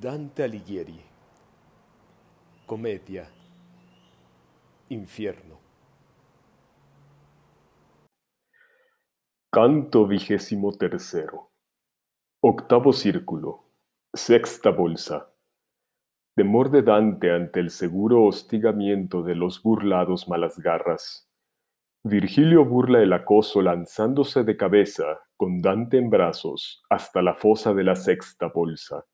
Dante Alighieri Comedia Infierno Canto vigésimo tercero Octavo círculo Sexta bolsa Temor de Dante ante el seguro hostigamiento de los burlados malas garras. Virgilio burla el acoso lanzándose de cabeza, con Dante en brazos, hasta la fosa de la sexta bolsa.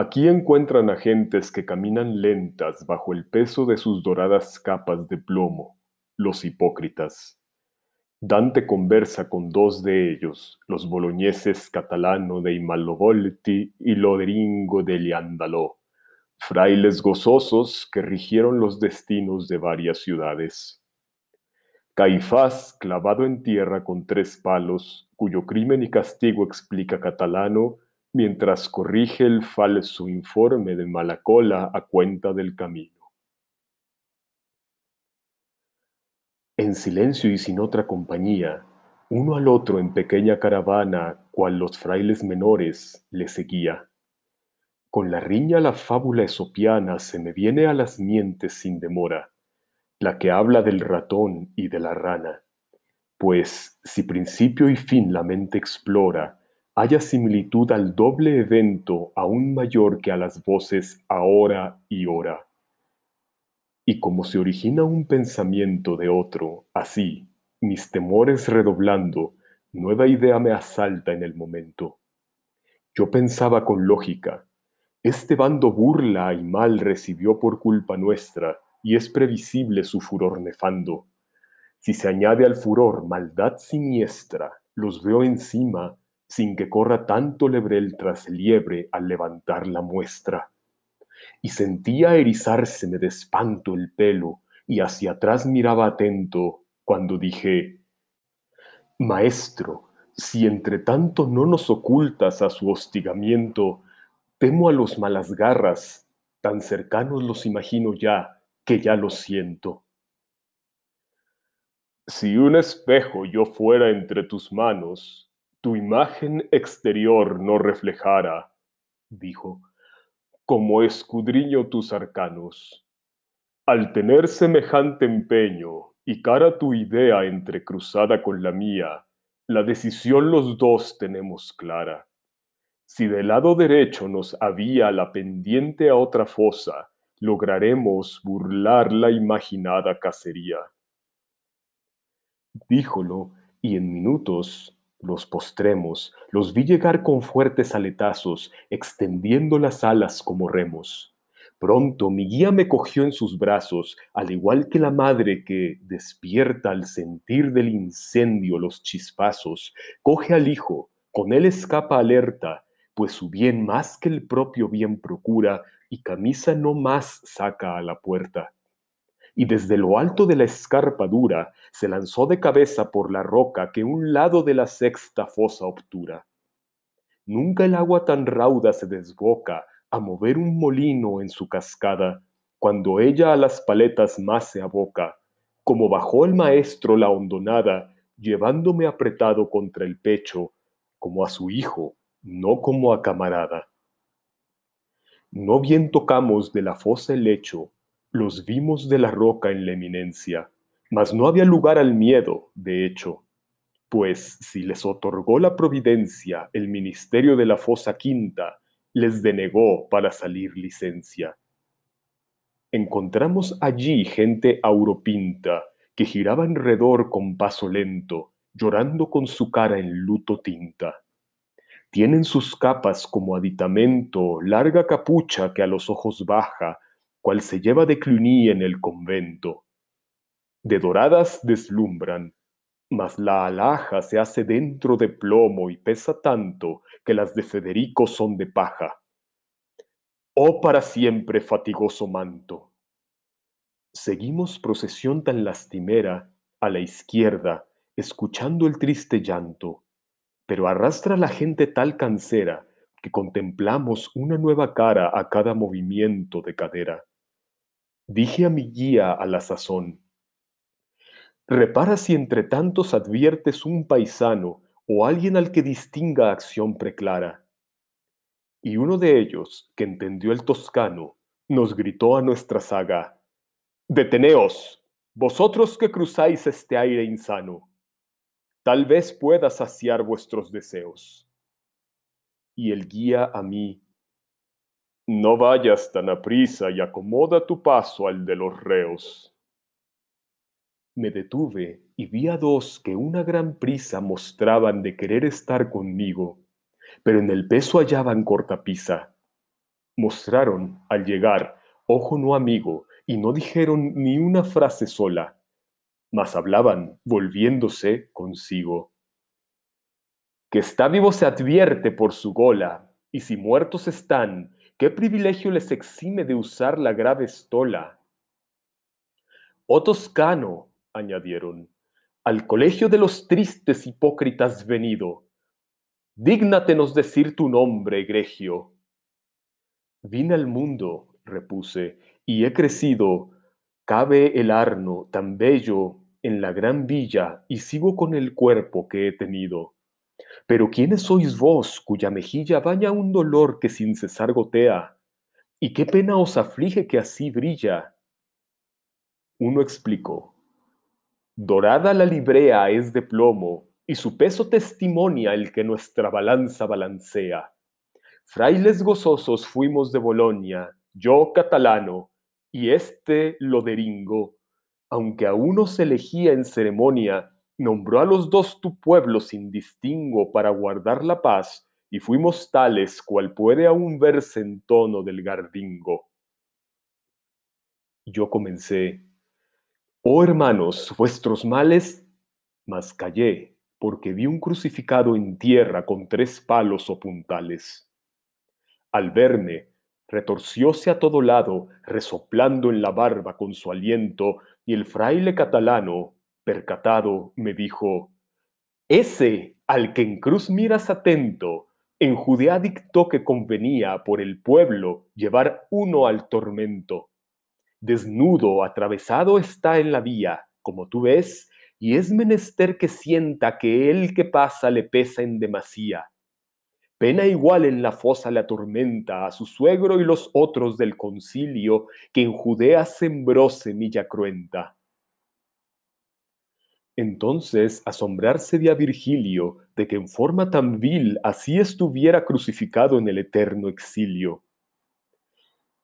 Aquí encuentran a gentes que caminan lentas bajo el peso de sus doradas capas de plomo, los hipócritas. Dante conversa con dos de ellos, los boloñeses Catalano de Imalovolti y Loderingo de Liandaló, frailes gozosos que rigieron los destinos de varias ciudades. Caifás, clavado en tierra con tres palos, cuyo crimen y castigo explica Catalano, mientras corrige el falso informe de Malacola a cuenta del camino. En silencio y sin otra compañía, uno al otro en pequeña caravana, cual los frailes menores, le seguía. Con la riña la fábula esopiana se me viene a las mientes sin demora, la que habla del ratón y de la rana. Pues si principio y fin la mente explora, haya similitud al doble evento aún mayor que a las voces ahora y hora. Y como se origina un pensamiento de otro, así, mis temores redoblando, nueva idea me asalta en el momento. Yo pensaba con lógica, este bando burla y mal recibió por culpa nuestra, y es previsible su furor nefando. Si se añade al furor maldad siniestra, los veo encima sin que corra tanto lebrel tras liebre al levantar la muestra. Y sentía erizárseme de espanto el pelo, y hacia atrás miraba atento cuando dije, Maestro, si entre tanto no nos ocultas a su hostigamiento, temo a los malas garras, tan cercanos los imagino ya, que ya los siento. Si un espejo yo fuera entre tus manos, tu imagen exterior no reflejara, dijo, como escudriño tus arcanos. Al tener semejante empeño y cara tu idea entrecruzada con la mía, la decisión los dos tenemos clara. Si del lado derecho nos había la pendiente a otra fosa, lograremos burlar la imaginada cacería. Díjolo, y en minutos los postremos, los vi llegar con fuertes aletazos, extendiendo las alas como remos. Pronto mi guía me cogió en sus brazos, al igual que la madre que, despierta al sentir del incendio los chispazos, coge al hijo, con él escapa alerta, pues su bien más que el propio bien procura, y camisa no más saca a la puerta y desde lo alto de la escarpa dura se lanzó de cabeza por la roca que un lado de la sexta fosa obtura. Nunca el agua tan rauda se desboca a mover un molino en su cascada, cuando ella a las paletas más se aboca, como bajó el maestro la hondonada, llevándome apretado contra el pecho, como a su hijo, no como a camarada. No bien tocamos de la fosa el lecho, los vimos de la roca en la eminencia, mas no había lugar al miedo, de hecho, pues si les otorgó la providencia el ministerio de la fosa quinta, les denegó para salir licencia. Encontramos allí gente auropinta que giraba enredor con paso lento, llorando con su cara en luto tinta. Tienen sus capas como aditamento, larga capucha que a los ojos baja, cual se lleva de Cluny en el convento. De doradas deslumbran, mas la alhaja se hace dentro de plomo y pesa tanto que las de Federico son de paja. Oh para siempre fatigoso manto. Seguimos procesión tan lastimera a la izquierda, escuchando el triste llanto, pero arrastra la gente tal cansera que contemplamos una nueva cara a cada movimiento de cadera. Dije a mi guía a la sazón, repara si entre tantos adviertes un paisano o alguien al que distinga acción preclara. Y uno de ellos, que entendió el toscano, nos gritó a nuestra saga, Deteneos, vosotros que cruzáis este aire insano, tal vez pueda saciar vuestros deseos. Y el guía a mí, no vayas tan aprisa y acomoda tu paso al de los reos. Me detuve y vi a dos que una gran prisa mostraban de querer estar conmigo, pero en el peso hallaban cortapisa. Mostraron, al llegar, ojo no amigo, y no dijeron ni una frase sola, mas hablaban, volviéndose consigo. Que está vivo se advierte por su gola, y si muertos están, ¿Qué privilegio les exime de usar la grave estola? Oh Toscano, añadieron, al colegio de los tristes hipócritas venido, dígnatenos decir tu nombre, egregio. Vine al mundo, repuse, y he crecido, cabe el arno tan bello en la gran villa, y sigo con el cuerpo que he tenido. Pero ¿quiénes sois vos, cuya mejilla baña un dolor que sin cesar gotea? ¿Y qué pena os aflige que así brilla? Uno explicó, dorada la librea es de plomo, y su peso testimonia el que nuestra balanza balancea. Frailes gozosos fuimos de Bolonia, yo catalano, y este loderingo, aunque a uno se elegía en ceremonia, nombró a los dos tu pueblo sin distingo para guardar la paz, y fuimos tales cual puede aún verse en tono del gardingo. Yo comencé, oh hermanos, vuestros males, mas callé, porque vi un crucificado en tierra con tres palos o puntales. Al verme, retorcióse a todo lado, resoplando en la barba con su aliento, y el fraile catalano, percatado, me dijo, Ese al que en cruz miras atento, en Judea dictó que convenía por el pueblo llevar uno al tormento. Desnudo, atravesado está en la vía, como tú ves, y es menester que sienta que el que pasa le pesa en demasía. Pena igual en la fosa le atormenta a su suegro y los otros del concilio que en Judea sembró semilla cruenta. Entonces asombrarse de a Virgilio de que en forma tan vil así estuviera crucificado en el eterno exilio.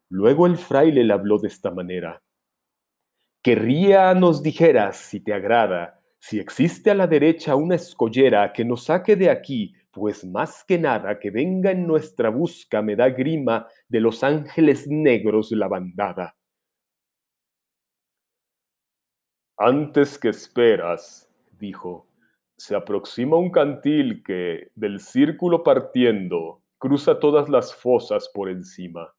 Luego el fraile le habló de esta manera. Querría nos dijeras, si te agrada, si existe a la derecha una escollera que nos saque de aquí, pues más que nada que venga en nuestra busca me da grima de los ángeles negros la bandada. Antes que esperas, dijo, se aproxima un cantil que, del círculo partiendo, cruza todas las fosas por encima.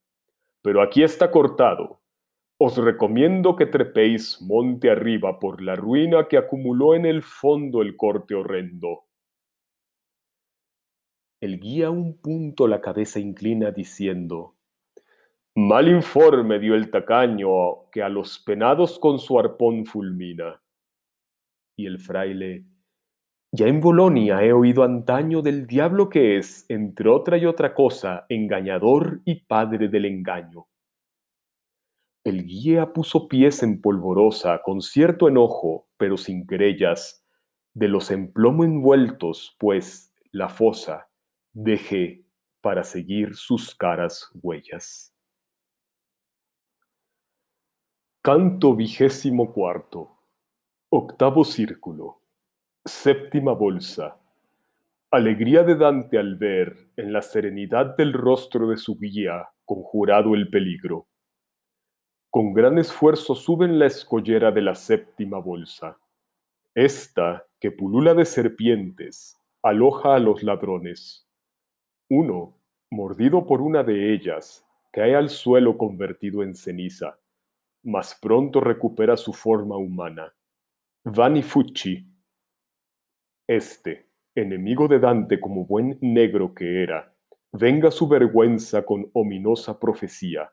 Pero aquí está cortado. Os recomiendo que trepéis monte arriba por la ruina que acumuló en el fondo el corte horrendo. El guía un punto la cabeza inclina diciendo, Mal informe dio el tacaño que a los penados con su arpón fulmina. Y el fraile, ya en Bolonia he oído antaño del diablo que es, entre otra y otra cosa, engañador y padre del engaño. El guía puso pies en polvorosa, con cierto enojo, pero sin querellas, de los en plomo envueltos, pues la fosa dejé para seguir sus caras huellas. Canto vigésimo cuarto. Octavo círculo. Séptima bolsa. Alegría de Dante al ver, en la serenidad del rostro de su guía, conjurado el peligro. Con gran esfuerzo suben la escollera de la séptima bolsa. Esta, que pulula de serpientes, aloja a los ladrones. Uno, mordido por una de ellas, cae al suelo convertido en ceniza mas pronto recupera su forma humana. Vanni Fucci. Este, enemigo de Dante como buen negro que era, venga su vergüenza con ominosa profecía,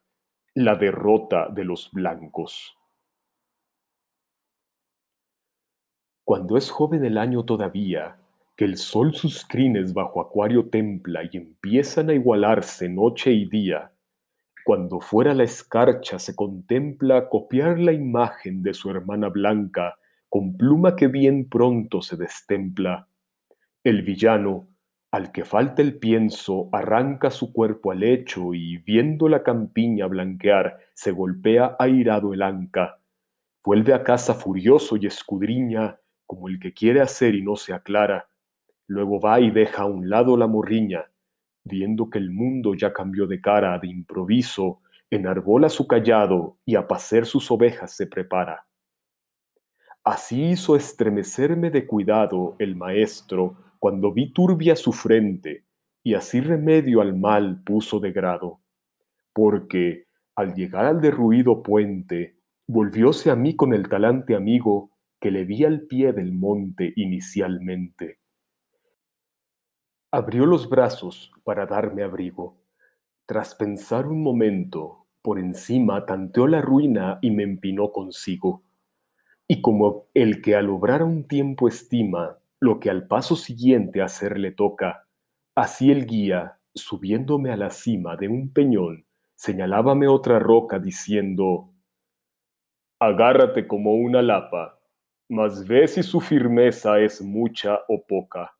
la derrota de los blancos. Cuando es joven el año todavía, que el sol sus crines bajo acuario templa y empiezan a igualarse noche y día, cuando fuera la escarcha se contempla copiar la imagen de su hermana blanca con pluma que bien pronto se destempla. El villano, al que falta el pienso, arranca su cuerpo al lecho y, viendo la campiña blanquear, se golpea airado el anca. Vuelve a casa furioso y escudriña, como el que quiere hacer y no se aclara. Luego va y deja a un lado la morriña, viendo que el mundo ya cambió de cara de improviso, enarbola su callado y a pacer sus ovejas se prepara. Así hizo estremecerme de cuidado el maestro cuando vi turbia su frente, y así remedio al mal puso de grado, porque al llegar al derruido puente, volvióse a mí con el talante amigo que le vi al pie del monte inicialmente. Abrió los brazos para darme abrigo. Tras pensar un momento, por encima tanteó la ruina y me empinó consigo. Y como el que al obrar un tiempo estima lo que al paso siguiente hacer le toca, así el guía, subiéndome a la cima de un peñón, señalábame otra roca diciendo, Agárrate como una lapa, mas ve si su firmeza es mucha o poca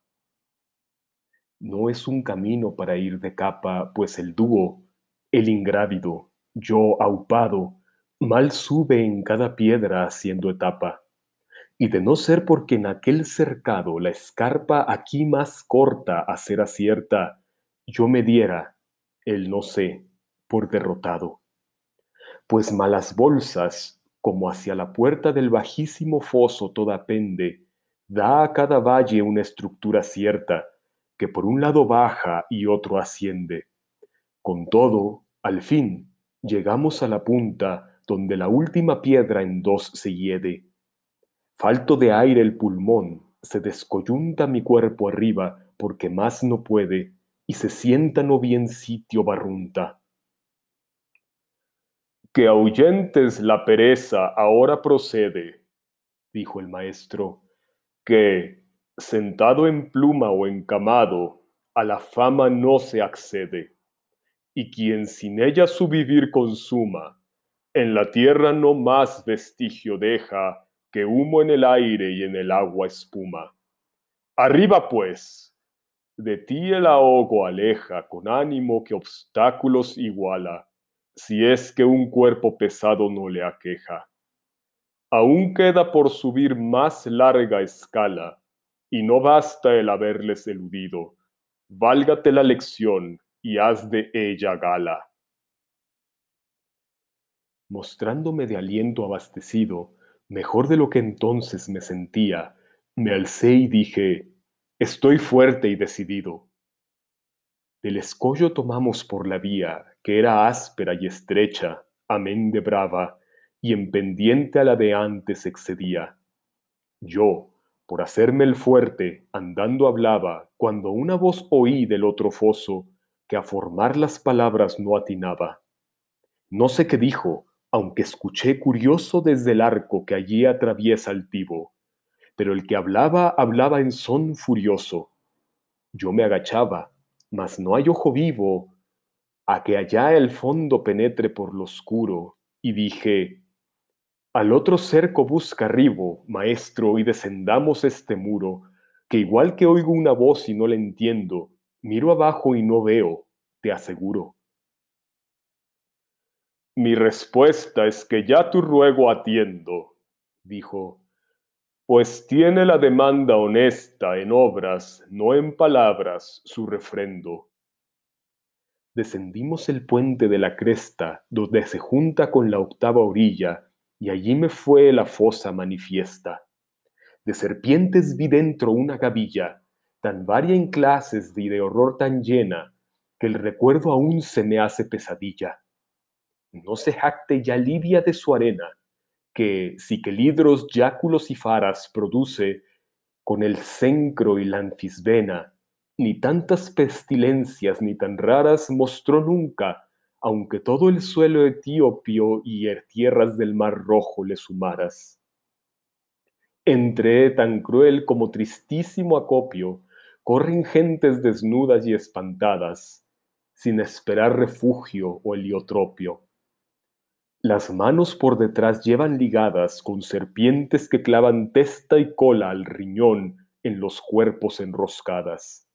no es un camino para ir de capa, pues el dúo, el ingrávido, yo aupado, mal sube en cada piedra haciendo etapa. Y de no ser porque en aquel cercado la escarpa aquí más corta a ser acierta, yo me diera, el no sé, por derrotado. Pues malas bolsas, como hacia la puerta del bajísimo foso toda pende, da a cada valle una estructura cierta, que por un lado baja y otro asciende. Con todo, al fin, llegamos a la punta donde la última piedra en dos se hiede. Falto de aire el pulmón, se descoyunta mi cuerpo arriba porque más no puede, y se sienta no bien sitio barrunta. Que ahuyentes la pereza ahora procede, dijo el maestro, que, sentado en pluma o encamado, a la fama no se accede, y quien sin ella su vivir consuma, en la tierra no más vestigio deja que humo en el aire y en el agua espuma. Arriba pues, de ti el ahogo aleja con ánimo que obstáculos iguala, si es que un cuerpo pesado no le aqueja. Aún queda por subir más larga escala, y no basta el haberles eludido, válgate la lección y haz de ella gala. Mostrándome de aliento abastecido, mejor de lo que entonces me sentía, me alcé y dije, estoy fuerte y decidido. Del escollo tomamos por la vía, que era áspera y estrecha, amén de brava, y en pendiente a la de antes excedía. Yo, por hacerme el fuerte, andando hablaba, cuando una voz oí del otro foso, que a formar las palabras no atinaba. No sé qué dijo, aunque escuché curioso desde el arco que allí atraviesa el tibo, pero el que hablaba hablaba en son furioso. Yo me agachaba, mas no hay ojo vivo a que allá el fondo penetre por lo oscuro, y dije, al otro cerco busca arribo, maestro, y descendamos este muro, que igual que oigo una voz y no la entiendo, miro abajo y no veo, te aseguro. Mi respuesta es que ya tu ruego atiendo, dijo, pues tiene la demanda honesta en obras, no en palabras, su refrendo. Descendimos el puente de la cresta, donde se junta con la octava orilla, y allí me fue la fosa manifiesta. De serpientes vi dentro una gavilla, tan varia en clases y de horror tan llena, que el recuerdo aún se me hace pesadilla. No se jacte ya Libia de su arena, que si que lidros, yáculos y faras produce con el cencro y la anfisbena, ni tantas pestilencias ni tan raras mostró nunca aunque todo el suelo etiopio y tierras del mar rojo le sumaras. Entré tan cruel como tristísimo acopio, corren gentes desnudas y espantadas, sin esperar refugio o heliotropio. Las manos por detrás llevan ligadas con serpientes que clavan testa y cola al riñón en los cuerpos enroscadas.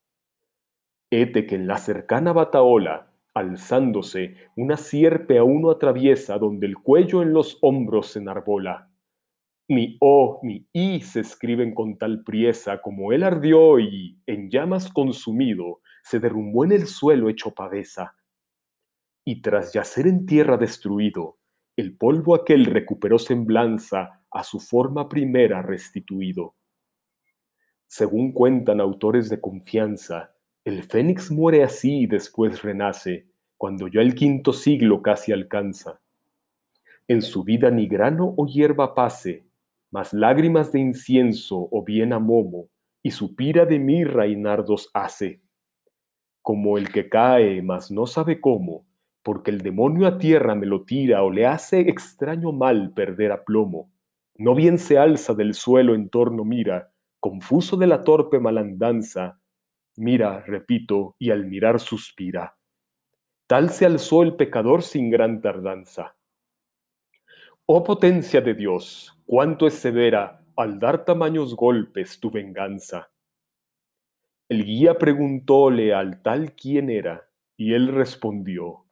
Hete que en la cercana bataola, alzándose, una sierpe a uno atraviesa donde el cuello en los hombros se enarbola. Ni O ni I se escriben con tal priesa como él ardió y, en llamas consumido, se derrumbó en el suelo hecho pavesa. Y tras yacer en tierra destruido, el polvo aquel recuperó semblanza a su forma primera restituido. Según cuentan autores de confianza, el fénix muere así y después renace, cuando ya el quinto siglo casi alcanza. En su vida ni grano o hierba pase, mas lágrimas de incienso o bien a momo, y su pira de mirra y nardos hace. Como el que cae, mas no sabe cómo, porque el demonio a tierra me lo tira o le hace extraño mal perder a plomo. No bien se alza del suelo en torno mira, confuso de la torpe malandanza, mira, repito, y al mirar suspira. Tal se alzó el pecador sin gran tardanza. Oh potencia de Dios, cuánto es severa al dar tamaños golpes tu venganza. El guía preguntóle al tal quién era, y él respondió,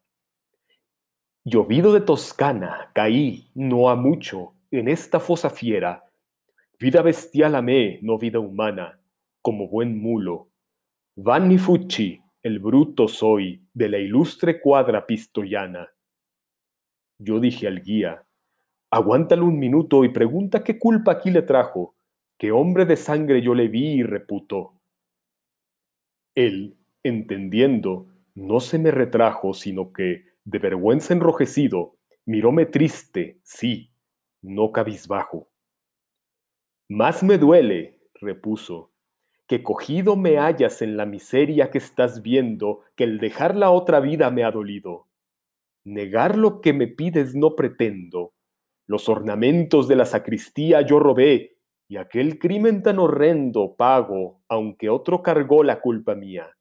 Llovido de Toscana, caí, no a mucho, en esta fosa fiera. Vida bestial amé, no vida humana, como buen mulo. Vanni Fucci, el bruto soy, de la ilustre cuadra pistoiana. Yo dije al guía, aguántalo un minuto y pregunta qué culpa aquí le trajo, qué hombre de sangre yo le vi y reputó. Él, entendiendo, no se me retrajo, sino que, de vergüenza enrojecido, miróme triste, sí, no cabizbajo. Más me duele, repuso, que cogido me hallas en la miseria que estás viendo, que el dejar la otra vida me ha dolido. Negar lo que me pides no pretendo. Los ornamentos de la sacristía yo robé, y aquel crimen tan horrendo pago, aunque otro cargó la culpa mía.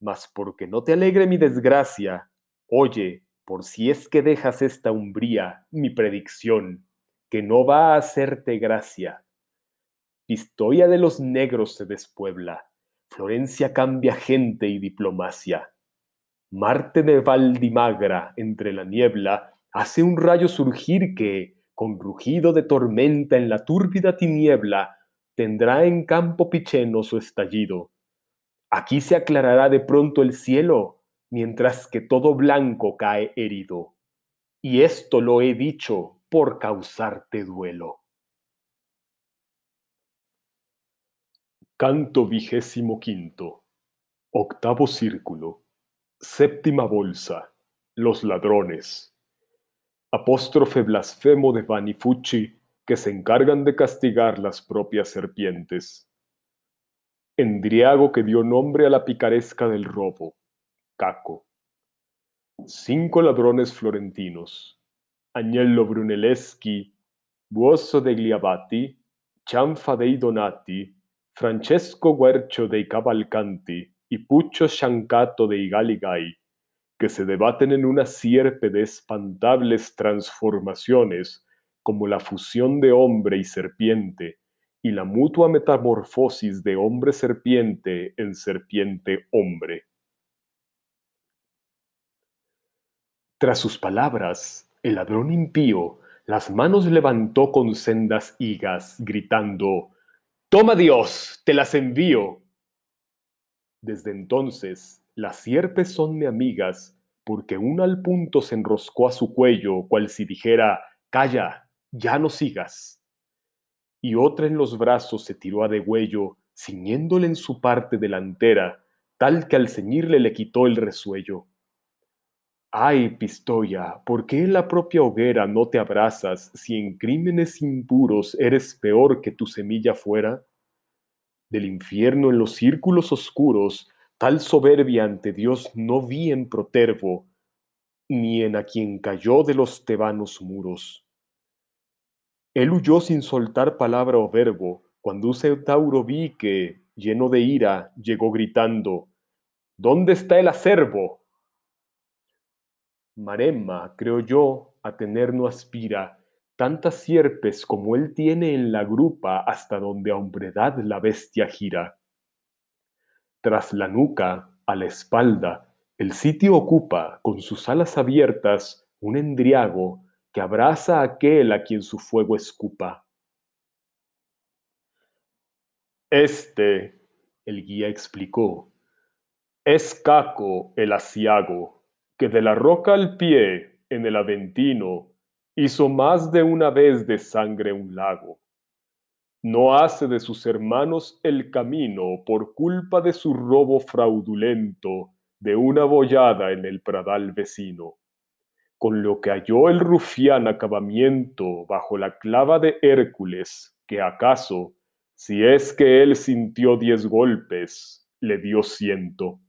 Mas porque no te alegre mi desgracia, Oye, por si es que dejas esta umbría, mi predicción, que no va a hacerte gracia. Pistoia de los negros se despuebla, Florencia cambia gente y diplomacia. Marte de Valdimagra entre la niebla hace un rayo surgir que, con rugido de tormenta en la túrbida tiniebla, tendrá en campo picheno su estallido. Aquí se aclarará de pronto el cielo mientras que todo blanco cae herido. Y esto lo he dicho por causarte duelo. Canto vigésimo quinto. Octavo círculo. Séptima bolsa. Los ladrones. Apóstrofe blasfemo de Vanifucci que se encargan de castigar las propias serpientes. Endriago que dio nombre a la picaresca del robo Caco. Cinco ladrones florentinos, Agnello Brunelleschi, Buoso degli Abati, Cianfa dei Donati, Francesco Guercio dei Cavalcanti y Puccio Sciancato dei Galigai, que se debaten en una sierpe de espantables transformaciones, como la fusión de hombre y serpiente, y la mutua metamorfosis de hombre-serpiente en serpiente-hombre. Tras sus palabras, el ladrón impío las manos levantó con sendas higas, gritando, Toma Dios, te las envío. Desde entonces, las sierpes son mi amigas, porque una al punto se enroscó a su cuello, cual si dijera, Calla, ya no sigas. Y otra en los brazos se tiró a degüello, ciñéndole en su parte delantera, tal que al ceñirle le quitó el resuello. Ay, Pistoia, ¿por qué en la propia hoguera no te abrazas si en crímenes impuros eres peor que tu semilla fuera? Del infierno en los círculos oscuros, tal soberbia ante Dios no vi en Protervo, ni en a quien cayó de los tebanos muros. Él huyó sin soltar palabra o verbo, cuando un centauro vi que, lleno de ira, llegó gritando, ¿Dónde está el acervo? Maremma, creo yo, a tener no aspira tantas sierpes como él tiene en la grupa hasta donde a hombredad la bestia gira. Tras la nuca, a la espalda, el sitio ocupa, con sus alas abiertas, un endriago que abraza a aquel a quien su fuego escupa. Este, el guía explicó, es Caco el asiago, que de la roca al pie, en el Aventino, hizo más de una vez de sangre un lago. No hace de sus hermanos el camino por culpa de su robo fraudulento de una bollada en el pradal vecino, con lo que halló el rufián acabamiento bajo la clava de Hércules, que acaso si es que él sintió diez golpes, le dio ciento.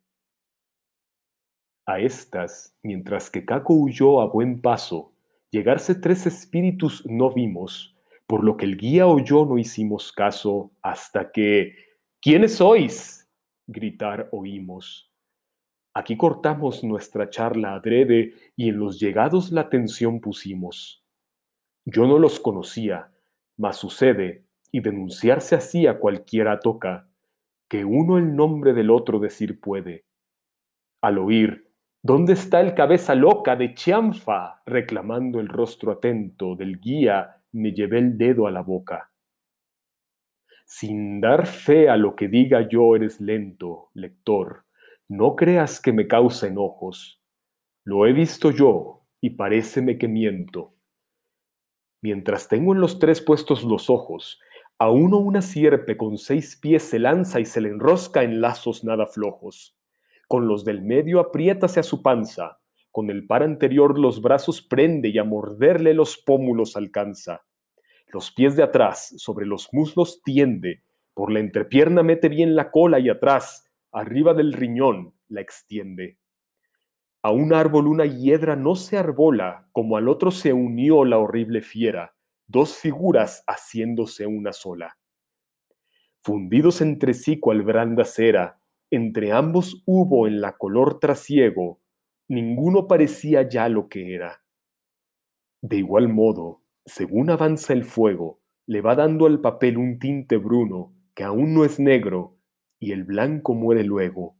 A estas, mientras que Caco huyó a buen paso, llegarse tres espíritus no vimos, por lo que el guía o yo no hicimos caso, hasta que ¿Quiénes sois? gritar oímos. Aquí cortamos nuestra charla adrede y en los llegados la atención pusimos. Yo no los conocía, mas sucede y denunciarse así a cualquiera toca, que uno el nombre del otro decir puede. Al oír, ¿dónde está el cabeza loca de Chianfa? reclamando el rostro atento del guía, me llevé el dedo a la boca. Sin dar fe a lo que diga yo eres lento, lector, no creas que me causa enojos. Lo he visto yo y paréceme que miento. Mientras tengo en los tres puestos los ojos, a uno una sierpe con seis pies se lanza y se le enrosca en lazos nada flojos. Con los del medio apriétase a su panza, con el par anterior los brazos prende y a morderle los pómulos alcanza. Los pies de atrás sobre los muslos tiende, por la entrepierna mete bien la cola y atrás, arriba del riñón, la extiende. A un árbol una hiedra no se arbola, como al otro se unió la horrible fiera, dos figuras haciéndose una sola. Fundidos entre sí cual branda cera, entre ambos hubo en la color trasiego, ninguno parecía ya lo que era. De igual modo, según avanza el fuego, le va dando al papel un tinte bruno que aún no es negro, y el blanco muere luego.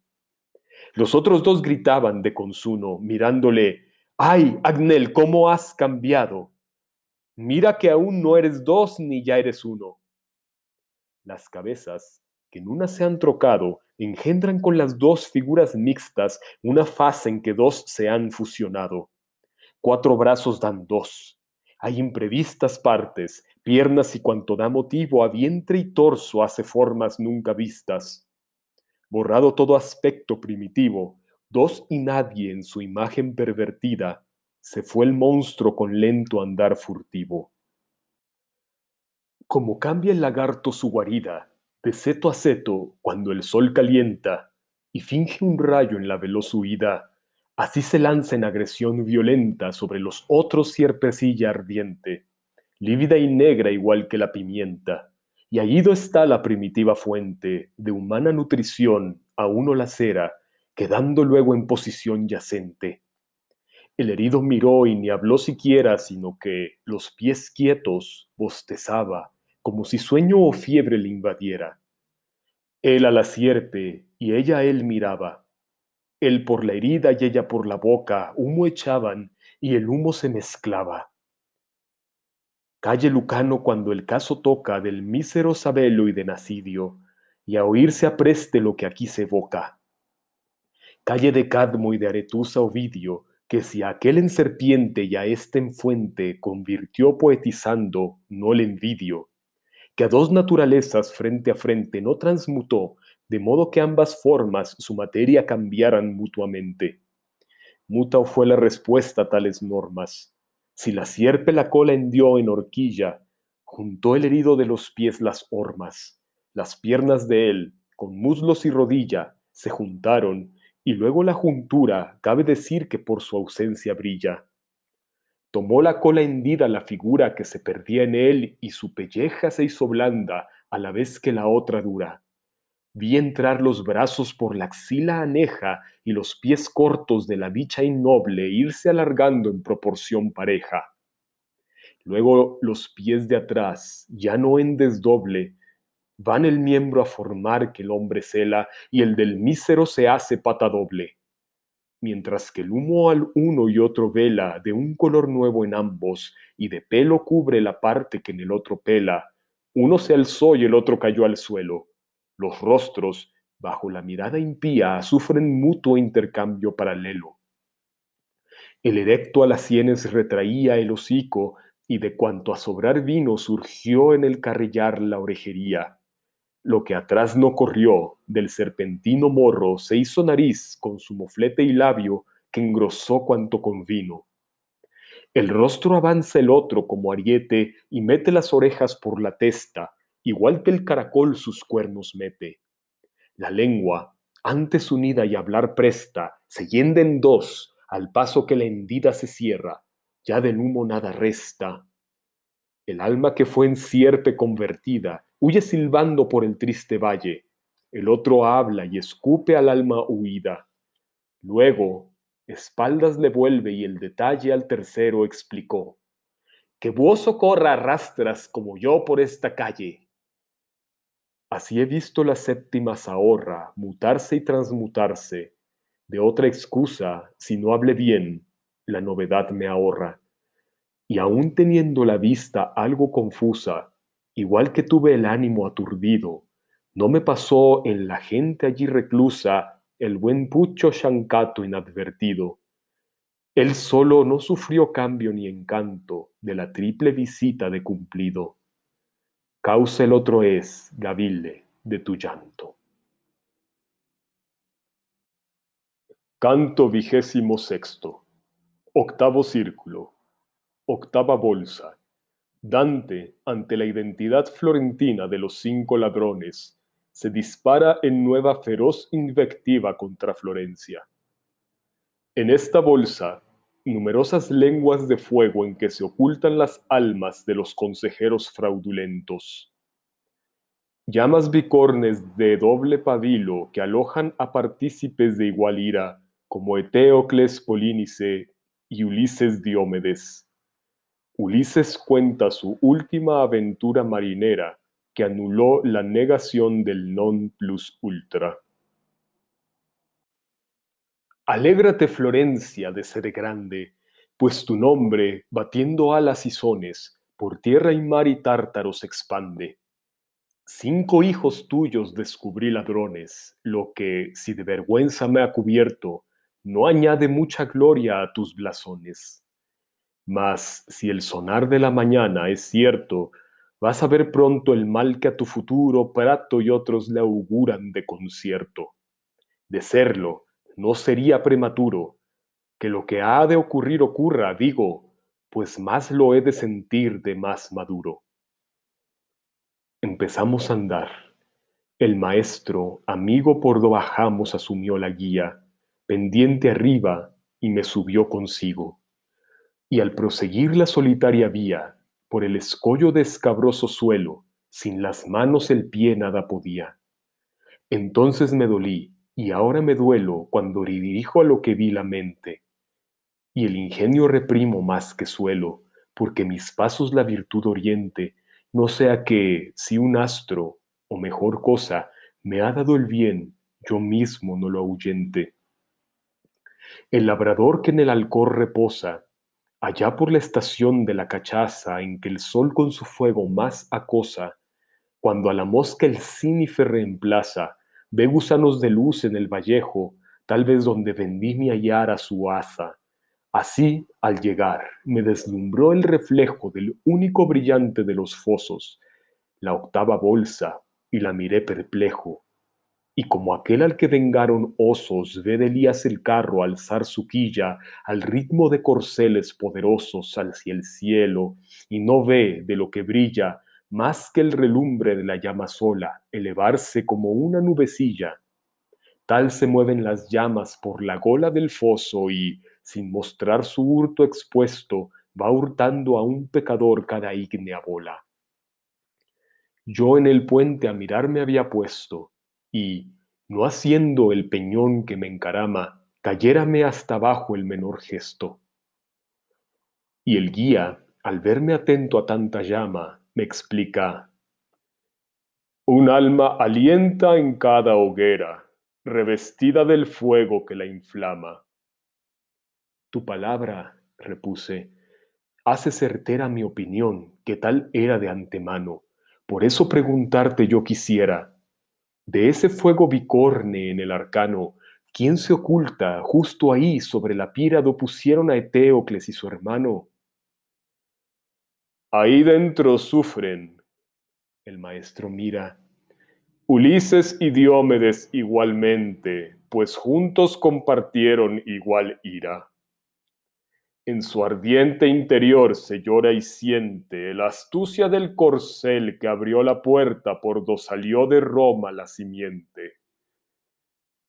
Los otros dos gritaban de consuno, mirándole, ¡ay, Agnel, cómo has cambiado! Mira que aún no eres dos ni ya eres uno. Las cabezas, que en una se han trocado, engendran con las dos figuras mixtas una fase en que dos se han fusionado. Cuatro brazos dan dos. Hay imprevistas partes, piernas y cuanto da motivo a vientre y torso hace formas nunca vistas. Borrado todo aspecto primitivo, dos y nadie en su imagen pervertida, se fue el monstruo con lento andar furtivo. Como cambia el lagarto su guarida, de seto a seto, cuando el sol calienta y finge un rayo en la veloz huida, así se lanza en agresión violenta sobre los otros sierpecilla ardiente, lívida y negra igual que la pimienta, y allí está la primitiva fuente de humana nutrición a uno la cera, quedando luego en posición yacente. El herido miró y ni habló siquiera, sino que, los pies quietos, bostezaba, como si sueño o fiebre le invadiera. Él a la sierpe y ella a él miraba. Él por la herida y ella por la boca humo echaban y el humo se mezclaba. Calle Lucano cuando el caso toca del mísero Sabelo y de Nacidio, y a oírse apreste lo que aquí se evoca. Calle de Cadmo y de Aretusa Ovidio, que si aquel en serpiente y a éste en fuente convirtió poetizando, no le envidio, que a dos naturalezas frente a frente no transmutó, de modo que ambas formas su materia cambiaran mutuamente. Muta fue la respuesta a tales normas. Si la sierpe la cola hendió en horquilla, juntó el herido de los pies las hormas. Las piernas de él, con muslos y rodilla, se juntaron y luego la juntura, cabe decir que por su ausencia brilla. Tomó la cola hendida la figura que se perdía en él y su pelleja se hizo blanda a la vez que la otra dura. Vi entrar los brazos por la axila aneja y los pies cortos de la dicha innoble irse alargando en proporción pareja. Luego los pies de atrás, ya no en desdoble, van el miembro a formar que el hombre cela y el del mísero se hace pata doble. Mientras que el humo al uno y otro vela de un color nuevo en ambos y de pelo cubre la parte que en el otro pela, uno se alzó y el otro cayó al suelo. Los rostros, bajo la mirada impía, sufren mutuo intercambio paralelo. El erecto a las sienes retraía el hocico y de cuanto a sobrar vino surgió en el carrillar la orejería. Lo que atrás no corrió, del serpentino morro se hizo nariz con su moflete y labio que engrosó cuanto convino. El rostro avanza el otro como ariete y mete las orejas por la testa, igual que el caracol sus cuernos mete. La lengua, antes unida y hablar presta, se yende en dos, al paso que la hendida se cierra, ya del humo nada resta. El alma que fue en sierpe convertida huye silbando por el triste valle. El otro habla y escupe al alma huida. Luego, espaldas le vuelve y el detalle al tercero explicó. Que vos corra rastras como yo por esta calle. Así he visto la séptima ahorra mutarse y transmutarse. De otra excusa, si no hable bien, la novedad me ahorra. Y aún teniendo la vista algo confusa, igual que tuve el ánimo aturdido, no me pasó en la gente allí reclusa el buen Pucho Shancato inadvertido. Él solo no sufrió cambio ni encanto de la triple visita de cumplido. Causa el otro es, Gavile, de tu llanto. Canto vigésimo sexto. Octavo círculo. Octava bolsa. Dante, ante la identidad florentina de los cinco ladrones, se dispara en nueva feroz invectiva contra Florencia. En esta bolsa, numerosas lenguas de fuego en que se ocultan las almas de los consejeros fraudulentos. Llamas bicornes de doble pabilo que alojan a partícipes de igual ira, como Eteocles Polínice y Ulises Diómedes Ulises cuenta su última aventura marinera que anuló la negación del non plus ultra. Alégrate Florencia de ser grande, pues tu nombre, batiendo alas y sones, por tierra y mar y tártaro se expande. Cinco hijos tuyos descubrí ladrones, lo que, si de vergüenza me ha cubierto, no añade mucha gloria a tus blasones. Mas si el sonar de la mañana es cierto, vas a ver pronto el mal que a tu futuro Prato y otros le auguran de concierto. De serlo, no sería prematuro que lo que ha de ocurrir ocurra, digo, pues más lo he de sentir de más maduro. Empezamos a andar. El maestro, amigo por do bajamos, asumió la guía, pendiente arriba, y me subió consigo y al proseguir la solitaria vía, por el escollo de escabroso suelo, sin las manos el pie nada podía. Entonces me dolí, y ahora me duelo cuando dirijo a lo que vi la mente. Y el ingenio reprimo más que suelo, porque mis pasos la virtud oriente, no sea que, si un astro, o mejor cosa, me ha dado el bien, yo mismo no lo ahuyente. El labrador que en el alcor reposa, Allá por la estación de la cachaza en que el sol con su fuego más acosa, cuando a la mosca el cínife reemplaza, ve gusanos de luz en el vallejo, tal vez donde vendí mi hallara su asa. Así, al llegar, me deslumbró el reflejo del único brillante de los fosos, la octava bolsa, y la miré perplejo, y como aquel al que vengaron osos ve de Elías el carro alzar su quilla al ritmo de corceles poderosos hacia el cielo, y no ve de lo que brilla más que el relumbre de la llama sola elevarse como una nubecilla. Tal se mueven las llamas por la gola del foso y, sin mostrar su hurto expuesto, va hurtando a un pecador cada ígnea bola. Yo en el puente a mirar me había puesto, y, no haciendo el peñón que me encarama, cayérame hasta abajo el menor gesto. Y el guía, al verme atento a tanta llama, me explica, un alma alienta en cada hoguera, revestida del fuego que la inflama. Tu palabra, repuse, hace certera mi opinión, que tal era de antemano. Por eso preguntarte yo quisiera, de ese fuego bicorne en el arcano, ¿quién se oculta justo ahí sobre la pira do pusieron a Eteocles y su hermano? Ahí dentro sufren, el maestro mira, Ulises y Diómedes igualmente, pues juntos compartieron igual ira. En su ardiente interior se llora y siente la astucia del corcel que abrió la puerta por do salió de Roma la simiente.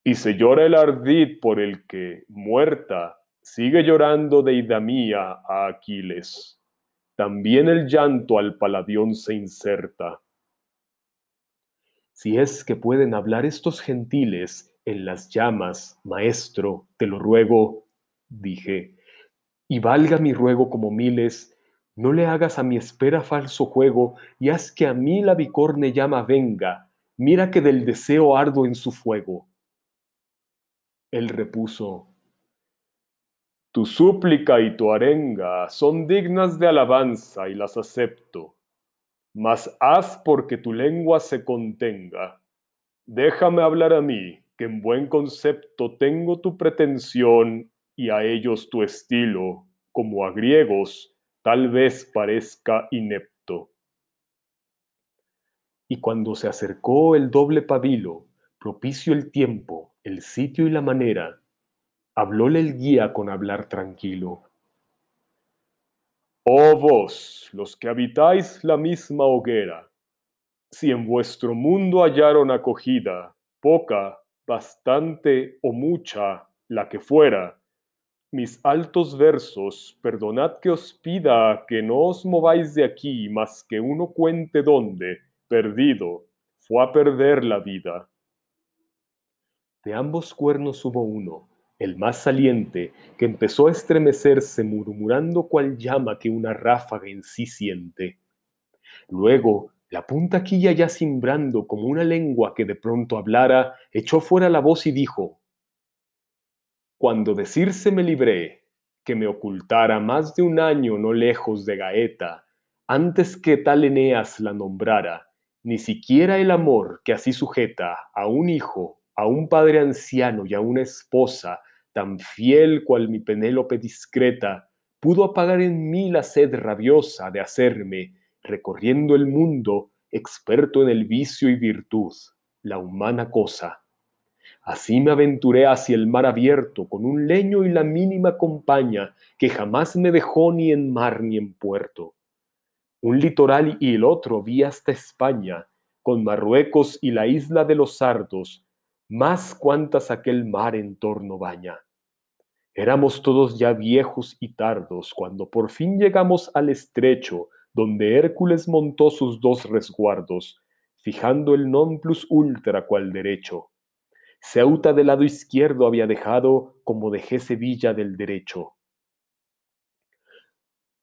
Y se llora el ardid por el que, muerta, sigue llorando de Idamía a Aquiles. También el llanto al paladión se inserta. Si es que pueden hablar estos gentiles en las llamas, maestro, te lo ruego, dije, y valga mi ruego como miles, no le hagas a mi espera falso juego, y haz que a mí la bicorne llama venga, mira que del deseo ardo en su fuego. Él repuso, Tu súplica y tu arenga son dignas de alabanza y las acepto, mas haz porque tu lengua se contenga. Déjame hablar a mí, que en buen concepto tengo tu pretensión y a ellos tu estilo, como a griegos, tal vez parezca inepto. Y cuando se acercó el doble pabilo, propicio el tiempo, el sitio y la manera, hablóle el guía con hablar tranquilo. Oh vos, los que habitáis la misma hoguera, si en vuestro mundo hallaron acogida, poca, bastante o mucha, la que fuera, mis altos versos, perdonad que os pida que no os mováis de aquí más que uno cuente dónde, perdido, fue a perder la vida. De ambos cuernos hubo uno, el más saliente, que empezó a estremecerse murmurando cual llama que una ráfaga en sí siente. Luego, la punta quilla ya cimbrando como una lengua que de pronto hablara, echó fuera la voz y dijo, cuando decirse me libré, que me ocultara más de un año no lejos de Gaeta, antes que tal Eneas la nombrara, ni siquiera el amor que así sujeta a un hijo, a un padre anciano y a una esposa, tan fiel cual mi Penélope discreta, pudo apagar en mí la sed rabiosa de hacerme, recorriendo el mundo, experto en el vicio y virtud, la humana cosa Así me aventuré hacia el mar abierto con un leño y la mínima compañía que jamás me dejó ni en mar ni en puerto. Un litoral y el otro vi hasta España, con Marruecos y la isla de los sardos, más cuantas aquel mar en torno baña. Éramos todos ya viejos y tardos cuando por fin llegamos al estrecho donde Hércules montó sus dos resguardos, fijando el non plus ultra cual derecho Ceuta del lado izquierdo había dejado como dejé Sevilla del derecho.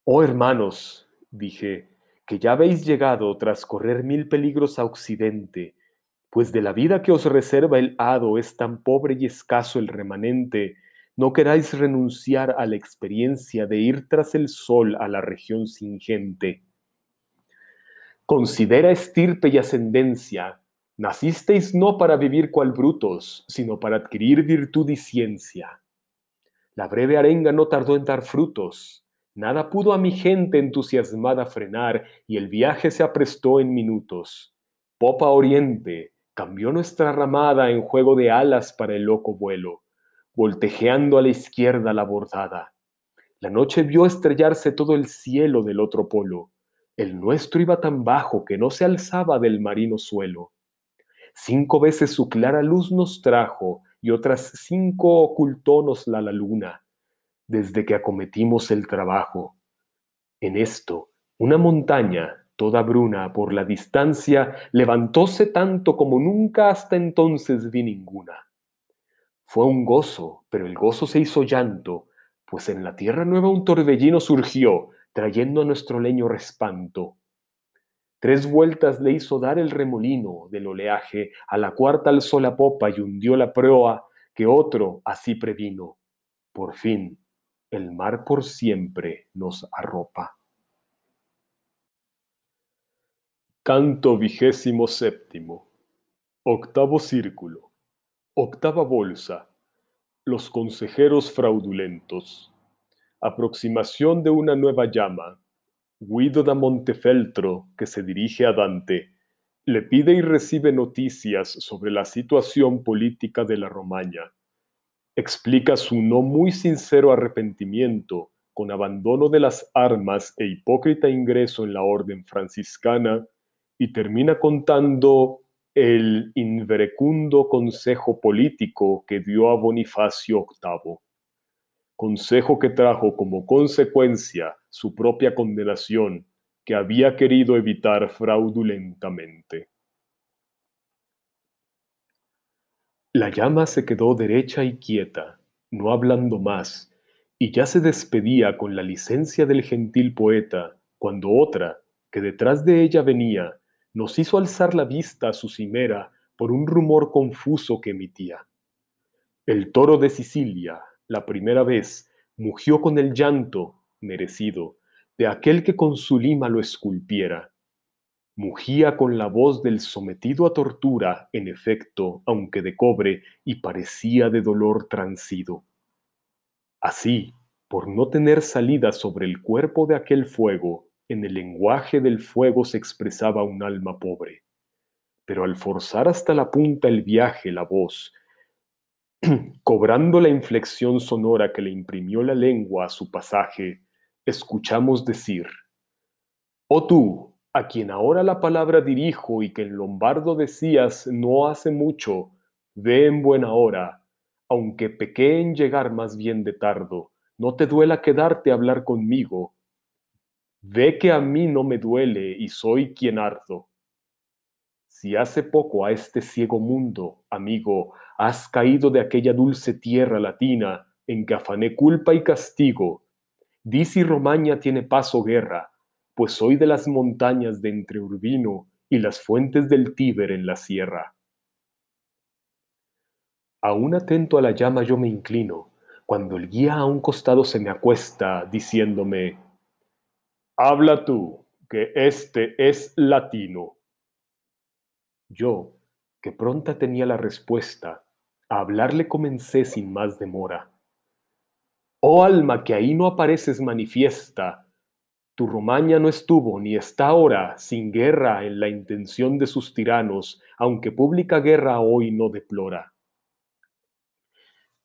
Oh hermanos, dije, que ya habéis llegado tras correr mil peligros a occidente, pues de la vida que os reserva el hado es tan pobre y escaso el remanente, no queráis renunciar a la experiencia de ir tras el sol a la región sin gente. Considera estirpe y ascendencia, Nacisteis no para vivir cual brutos, sino para adquirir virtud y ciencia. La breve arenga no tardó en dar frutos. Nada pudo a mi gente entusiasmada frenar y el viaje se aprestó en minutos. Popa Oriente cambió nuestra ramada en juego de alas para el loco vuelo, voltejeando a la izquierda la bordada. La noche vio estrellarse todo el cielo del otro polo. El nuestro iba tan bajo que no se alzaba del marino suelo. Cinco veces su clara luz nos trajo y otras cinco ocultónos la, la luna, desde que acometimos el trabajo. En esto, una montaña, toda bruna por la distancia, levantóse tanto como nunca hasta entonces vi ninguna. Fue un gozo, pero el gozo se hizo llanto, pues en la tierra nueva un torbellino surgió, trayendo a nuestro leño respanto. Tres vueltas le hizo dar el remolino del oleaje, a la cuarta alzó la popa y hundió la proa, que otro así previno. Por fin, el mar por siempre nos arropa. Canto vigésimo séptimo. Octavo círculo. Octava bolsa. Los consejeros fraudulentos. Aproximación de una nueva llama. Guido da Montefeltro, que se dirige a Dante, le pide y recibe noticias sobre la situación política de la Romaña. Explica su no muy sincero arrepentimiento con abandono de las armas e hipócrita ingreso en la orden franciscana y termina contando el inverecundo consejo político que dio a Bonifacio VIII, consejo que trajo como consecuencia su propia condenación que había querido evitar fraudulentamente. La llama se quedó derecha y quieta, no hablando más, y ya se despedía con la licencia del gentil poeta, cuando otra, que detrás de ella venía, nos hizo alzar la vista a su cimera por un rumor confuso que emitía. El toro de Sicilia, la primera vez, mugió con el llanto, merecido, de aquel que con su lima lo esculpiera. Mugía con la voz del sometido a tortura, en efecto, aunque de cobre, y parecía de dolor transido. Así, por no tener salida sobre el cuerpo de aquel fuego, en el lenguaje del fuego se expresaba un alma pobre. Pero al forzar hasta la punta el viaje la voz, cobrando la inflexión sonora que le imprimió la lengua a su pasaje, escuchamos decir, Oh tú, a quien ahora la palabra dirijo y que en lombardo decías no hace mucho, ve en buena hora, aunque pequé en llegar más bien de tardo, no te duela quedarte a hablar conmigo, Ve que a mí no me duele y soy quien ardo. Si hace poco a este ciego mundo, amigo, has caído de aquella dulce tierra latina en que afané culpa y castigo, di si Romaña tiene paz o guerra, pues soy de las montañas de entre Urbino y las fuentes del Tíber en la sierra. Aún atento a la llama yo me inclino, cuando el guía a un costado se me acuesta, diciéndome, Habla tú, que este es latino. Yo, que pronta tenía la respuesta, a hablarle comencé sin más demora. Oh alma que ahí no apareces manifiesta, tu Romaña no estuvo ni está ahora sin guerra en la intención de sus tiranos, aunque pública guerra hoy no deplora.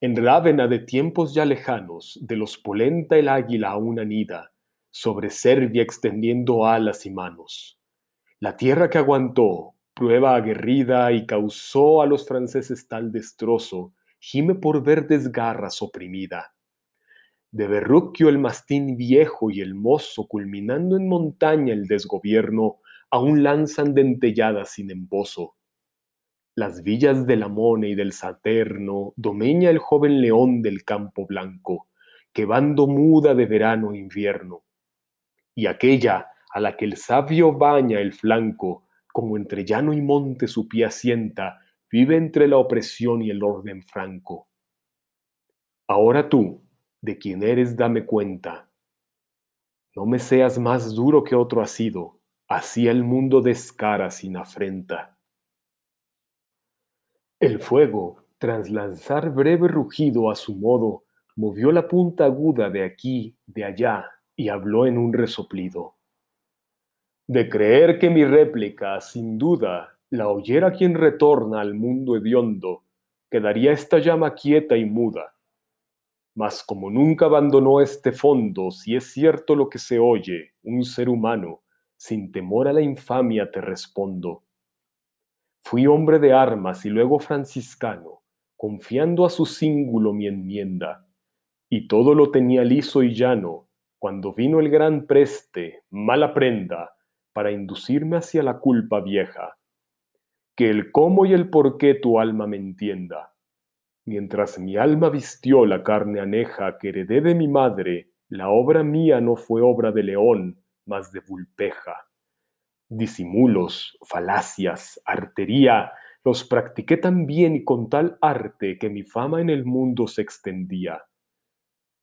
En Rávena de tiempos ya lejanos, de los polenta el águila aún anida, sobre Serbia extendiendo alas y manos. La tierra que aguantó, prueba aguerrida y causó a los franceses tal destrozo, gime por verdes garras oprimida. De Berruquio el mastín viejo y el mozo, culminando en montaña el desgobierno, aún lanzan dentelladas sin embozo. Las villas del Amone y del Saterno domeña el joven león del campo blanco, que bando muda de verano e invierno y aquella a la que el sabio baña el flanco, como entre llano y monte su pie asienta, vive entre la opresión y el orden franco. Ahora tú, de quien eres, dame cuenta. No me seas más duro que otro ha sido, así el mundo descara sin afrenta. El fuego, tras lanzar breve rugido a su modo, movió la punta aguda de aquí, de allá, y habló en un resoplido. De creer que mi réplica, sin duda, la oyera quien retorna al mundo hediondo, quedaría esta llama quieta y muda. Mas como nunca abandonó este fondo, si es cierto lo que se oye, un ser humano, sin temor a la infamia te respondo. Fui hombre de armas y luego franciscano, confiando a su cíngulo mi enmienda, y todo lo tenía liso y llano, cuando vino el gran preste, mala prenda, para inducirme hacia la culpa vieja. Que el cómo y el por qué tu alma me entienda. Mientras mi alma vistió la carne aneja que heredé de mi madre, la obra mía no fue obra de león, mas de vulpeja. Disimulos, falacias, artería, los practiqué tan bien y con tal arte que mi fama en el mundo se extendía.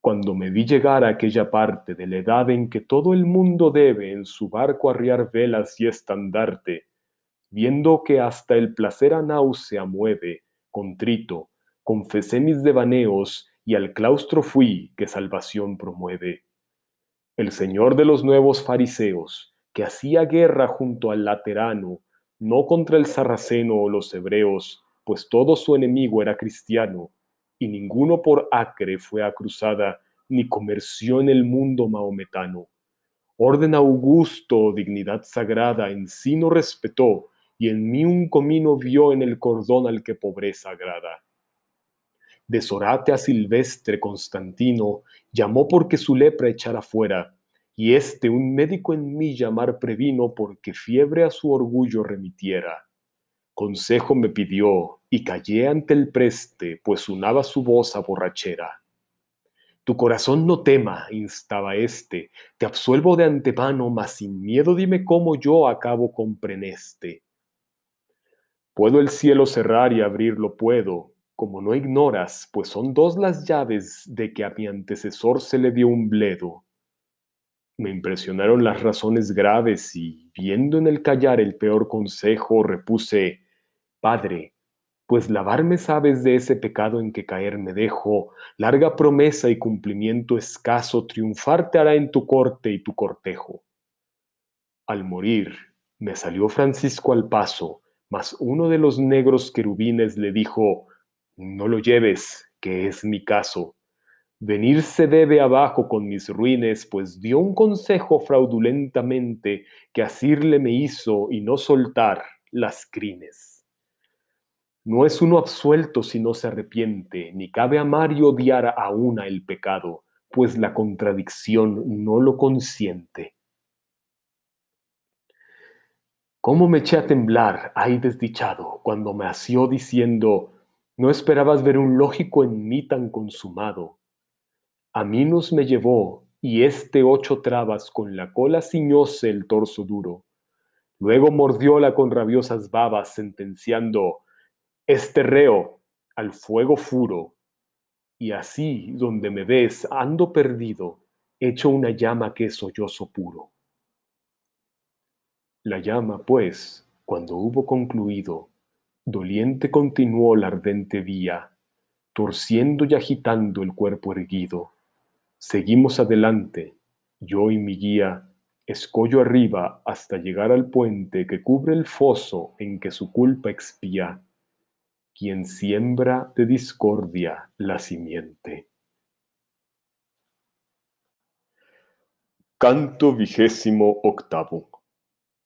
Cuando me vi llegar a aquella parte de la edad en que todo el mundo debe en su barco arriar velas y estandarte, viendo que hasta el placer a náusea mueve, contrito, confesé mis devaneos y al claustro fui que salvación promueve. El señor de los nuevos fariseos, que hacía guerra junto al laterano, no contra el sarraceno o los hebreos, pues todo su enemigo era cristiano, y ninguno por acre fue a cruzada, ni comerció en el mundo maometano. Orden augusto, dignidad sagrada, en sí no respetó, y en mí un comino vio en el cordón al que pobreza agrada. De Sorate a Silvestre Constantino llamó porque su lepra echara fuera, y este un médico en mí llamar previno porque fiebre a su orgullo remitiera. Consejo me pidió, y callé ante el preste, pues unaba su voz a borrachera. Tu corazón no tema, instaba éste, te absuelvo de antemano, mas sin miedo dime cómo yo acabo con preneste. Puedo el cielo cerrar y abrirlo puedo, como no ignoras, pues son dos las llaves de que a mi antecesor se le dio un bledo. Me impresionaron las razones graves y, viendo en el callar el peor consejo, repuse, Padre, pues lavarme sabes de ese pecado en que caer me dejo, larga promesa y cumplimiento escaso triunfar te hará en tu corte y tu cortejo. Al morir, me salió Francisco al paso, mas uno de los negros querubines le dijo, No lo lleves, que es mi caso. Venirse debe abajo con mis ruines, pues dio un consejo fraudulentamente que asirle me hizo y no soltar las crines. No es uno absuelto si no se arrepiente, ni cabe amar y odiar a una el pecado, pues la contradicción no lo consiente. ¿Cómo me eché a temblar, ay desdichado, cuando me asió diciendo, no esperabas ver un lógico en mí tan consumado? A mí nos me llevó, y este ocho trabas con la cola ciñóse el torso duro. Luego mordióla con rabiosas babas, sentenciando, este reo al fuego furo, y así donde me ves ando perdido, hecho una llama que es sollozo puro. La llama, pues, cuando hubo concluido, doliente continuó la ardente vía, torciendo y agitando el cuerpo erguido. Seguimos adelante, yo y mi guía, escollo arriba hasta llegar al puente que cubre el foso en que su culpa expía quien siembra de discordia la simiente. Canto vigésimo octavo.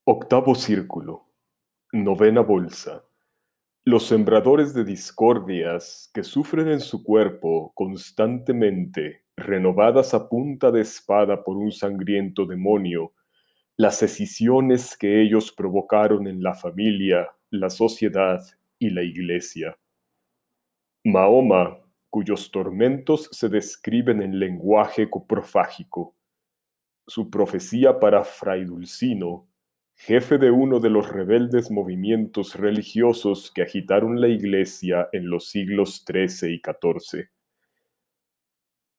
Octavo círculo. Novena bolsa. Los sembradores de discordias que sufren en su cuerpo constantemente, renovadas a punta de espada por un sangriento demonio, las escisiones que ellos provocaron en la familia, la sociedad y la Iglesia. Mahoma, cuyos tormentos se describen en lenguaje coprofágico. Su profecía para Fray Dulcino, jefe de uno de los rebeldes movimientos religiosos que agitaron la Iglesia en los siglos XIII y XIV.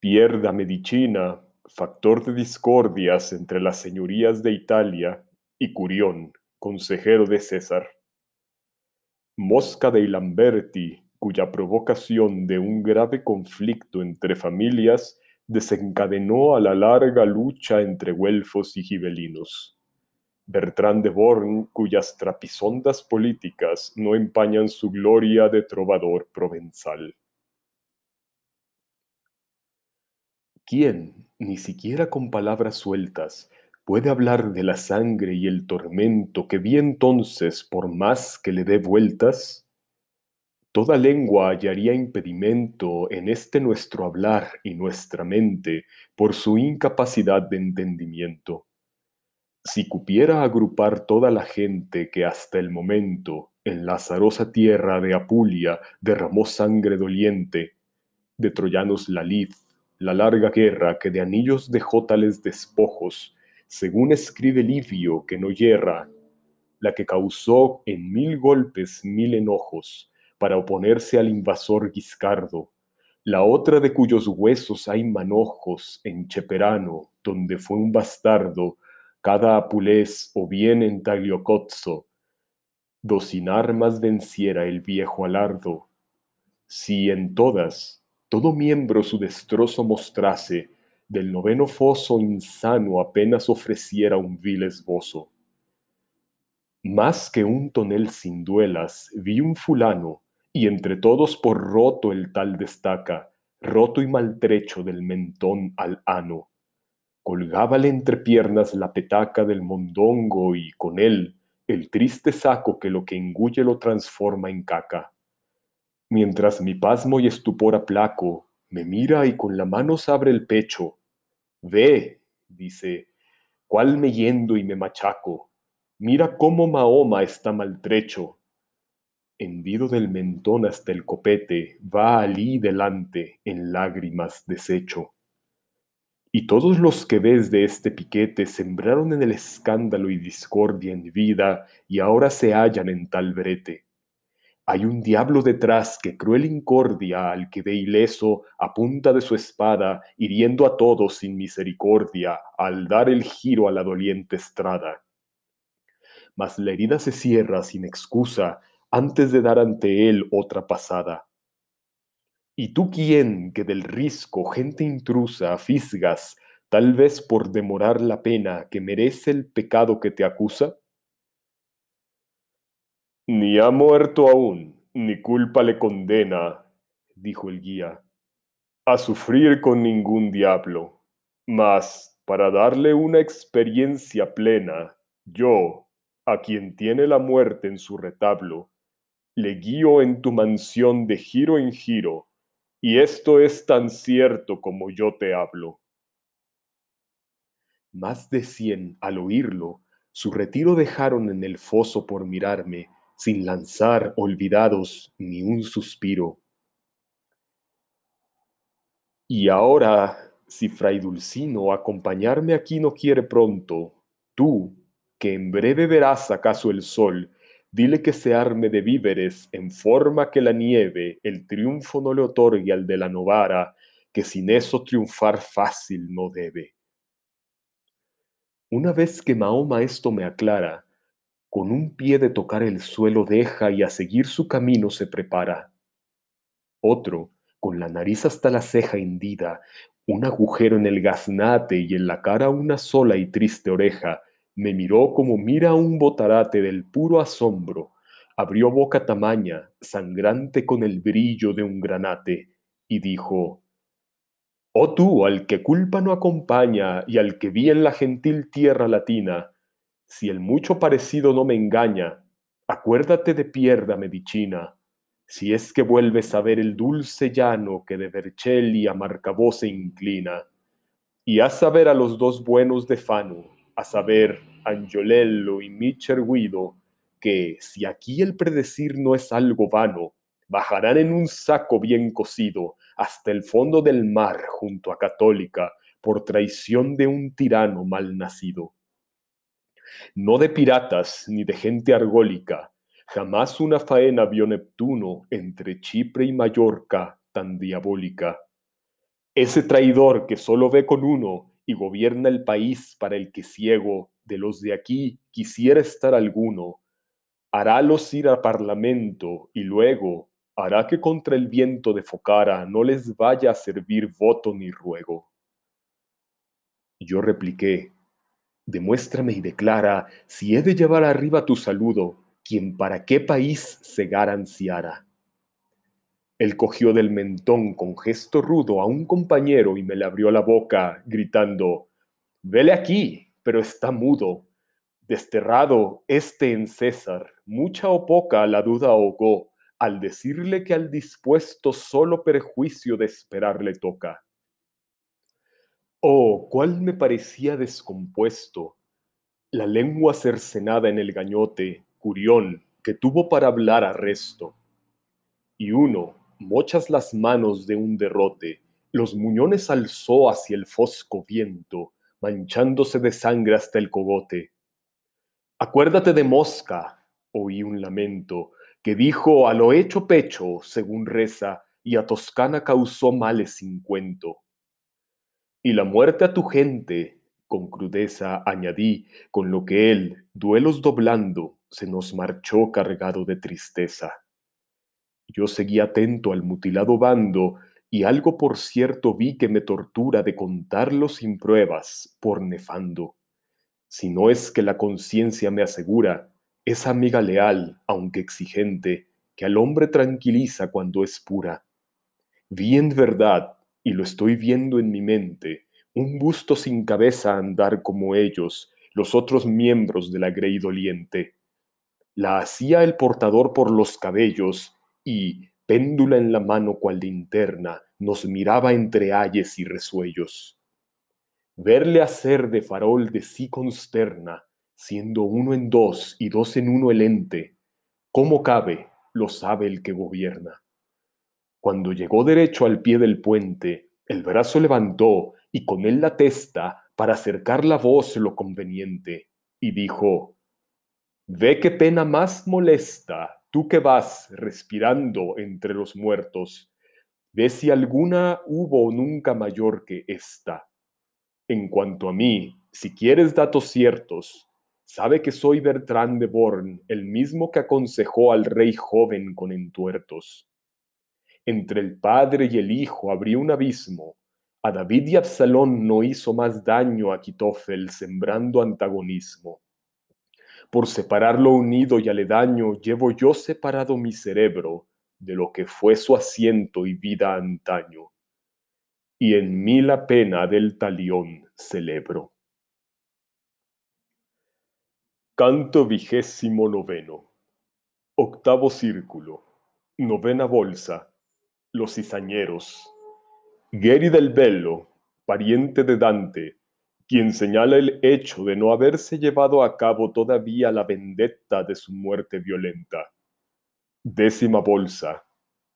Pierda Medicina, factor de discordias entre las señorías de Italia, y Curión, consejero de César. Mosca de Lamberti, cuya provocación de un grave conflicto entre familias desencadenó a la larga lucha entre güelfos y gibelinos. Bertrand de Born, cuyas trapisondas políticas no empañan su gloria de trovador provenzal. ¿Quién, ni siquiera con palabras sueltas, puede hablar de la sangre y el tormento que vi entonces por más que le dé vueltas? Toda lengua hallaría impedimento en este nuestro hablar y nuestra mente por su incapacidad de entendimiento. Si cupiera agrupar toda la gente que hasta el momento en la azarosa tierra de Apulia derramó sangre doliente, de troyanos la lid, la larga guerra que de anillos dejó tales despojos, según escribe Livio que no yerra, la que causó en mil golpes mil enojos, para oponerse al invasor Guiscardo, la otra de cuyos huesos hay manojos en Cheperano, donde fue un bastardo, cada apulés o bien en Tagliocozzo, do sin armas venciera el viejo alardo. Si en todas, todo miembro su destrozo mostrase, del noveno foso insano apenas ofreciera un vil esbozo. Más que un tonel sin duelas, vi un fulano, y entre todos por roto el tal destaca, roto y maltrecho del mentón al ano. Colgábale entre piernas la petaca del mondongo y con él el triste saco que lo que engulle lo transforma en caca. Mientras mi pasmo y estupor aplaco, me mira y con la mano se abre el pecho. Ve, dice, cuál me yendo y me machaco. Mira cómo Mahoma está maltrecho. Hendido del mentón hasta el copete, va allí delante en lágrimas deshecho. Y todos los que ves de este piquete sembraron en el escándalo y discordia en vida y ahora se hallan en tal brete. Hay un diablo detrás que cruel incordia al que ve ileso a punta de su espada, hiriendo a todos sin misericordia al dar el giro a la doliente estrada. Mas la herida se cierra sin excusa antes de dar ante él otra pasada ¿Y tú quién que del risco, gente intrusa, fisgas, tal vez por demorar la pena que merece el pecado que te acusa? Ni ha muerto aún, ni culpa le condena, dijo el guía, a sufrir con ningún diablo. Mas, para darle una experiencia plena, yo, a quien tiene la muerte en su retablo, le guío en tu mansión de giro en giro, y esto es tan cierto como yo te hablo. Más de cien, al oírlo, su retiro dejaron en el foso por mirarme, sin lanzar, olvidados, ni un suspiro. Y ahora, si Fray Dulcino acompañarme aquí no quiere pronto, tú, que en breve verás acaso el sol, Dile que se arme de víveres en forma que la nieve el triunfo no le otorgue al de la novara, que sin eso triunfar fácil no debe. Una vez que Mahoma esto me aclara, con un pie de tocar el suelo deja y a seguir su camino se prepara. Otro, con la nariz hasta la ceja hendida, un agujero en el gaznate y en la cara una sola y triste oreja, me miró como mira un botarate del puro asombro, abrió boca tamaña, sangrante con el brillo de un granate, y dijo, Oh tú, al que culpa no acompaña y al que vi en la gentil tierra latina, si el mucho parecido no me engaña, acuérdate de pierda medicina, si es que vuelves a ver el dulce llano que de Vercelli a Marcabó se inclina, y haz saber a los dos buenos de Fano, a saber, Angiolello y Micher Guido, que si aquí el predecir no es algo vano, bajarán en un saco bien cocido hasta el fondo del mar junto a Católica por traición de un tirano mal nacido. No de piratas ni de gente argólica, jamás una faena vio Neptuno entre Chipre y Mallorca tan diabólica. Ese traidor que solo ve con uno y gobierna el país para el que ciego de los de aquí quisiera estar alguno, harálos ir a parlamento y luego hará que contra el viento de Focara no les vaya a servir voto ni ruego. Yo repliqué, demuéstrame y declara si he de llevar arriba tu saludo, quien para qué país cegar ansiara. Él cogió del mentón con gesto rudo a un compañero y me le abrió la boca, gritando, Vele aquí, pero está mudo. Desterrado este en César, mucha o poca la duda ahogó, al decirle que al dispuesto solo perjuicio de esperar le toca. Oh, cuál me parecía descompuesto, la lengua cercenada en el gañote, curión, que tuvo para hablar arresto. Y uno, mochas las manos de un derrote, los muñones alzó hacia el fosco viento, manchándose de sangre hasta el cogote. Acuérdate de Mosca, oí un lamento, que dijo a lo hecho pecho, según reza, y a Toscana causó males sin cuento. Y la muerte a tu gente, con crudeza añadí, con lo que él, duelos doblando, se nos marchó cargado de tristeza. Yo seguí atento al mutilado bando, y algo por cierto vi que me tortura de contarlo sin pruebas, por nefando. Si no es que la conciencia me asegura, es amiga leal, aunque exigente, que al hombre tranquiliza cuando es pura. Vi en verdad, y lo estoy viendo en mi mente, un busto sin cabeza andar como ellos, los otros miembros de la grey doliente. La hacía el portador por los cabellos y, péndula en la mano cual linterna, nos miraba entre ayes y resuellos. Verle hacer de farol de sí consterna, siendo uno en dos y dos en uno el ente. ¿Cómo cabe? Lo sabe el que gobierna. Cuando llegó derecho al pie del puente, el brazo levantó y con él la testa para acercar la voz lo conveniente, y dijo, Ve qué pena más molesta, tú que vas respirando entre los muertos, ve si alguna hubo nunca mayor que esta. En cuanto a mí, si quieres datos ciertos, sabe que soy Bertrand de Born, el mismo que aconsejó al rey joven con entuertos. Entre el padre y el hijo habría un abismo, a David y Absalón no hizo más daño a Quitofel sembrando antagonismo. Por separar lo unido y aledaño llevo yo separado mi cerebro de lo que fue su asiento y vida antaño. Y en mí la pena del talión celebro. Canto vigésimo noveno. Octavo círculo. Novena bolsa. Los cizañeros Geri del Bello, pariente de Dante, quien señala el hecho de no haberse llevado a cabo todavía la vendetta de su muerte violenta. Décima bolsa.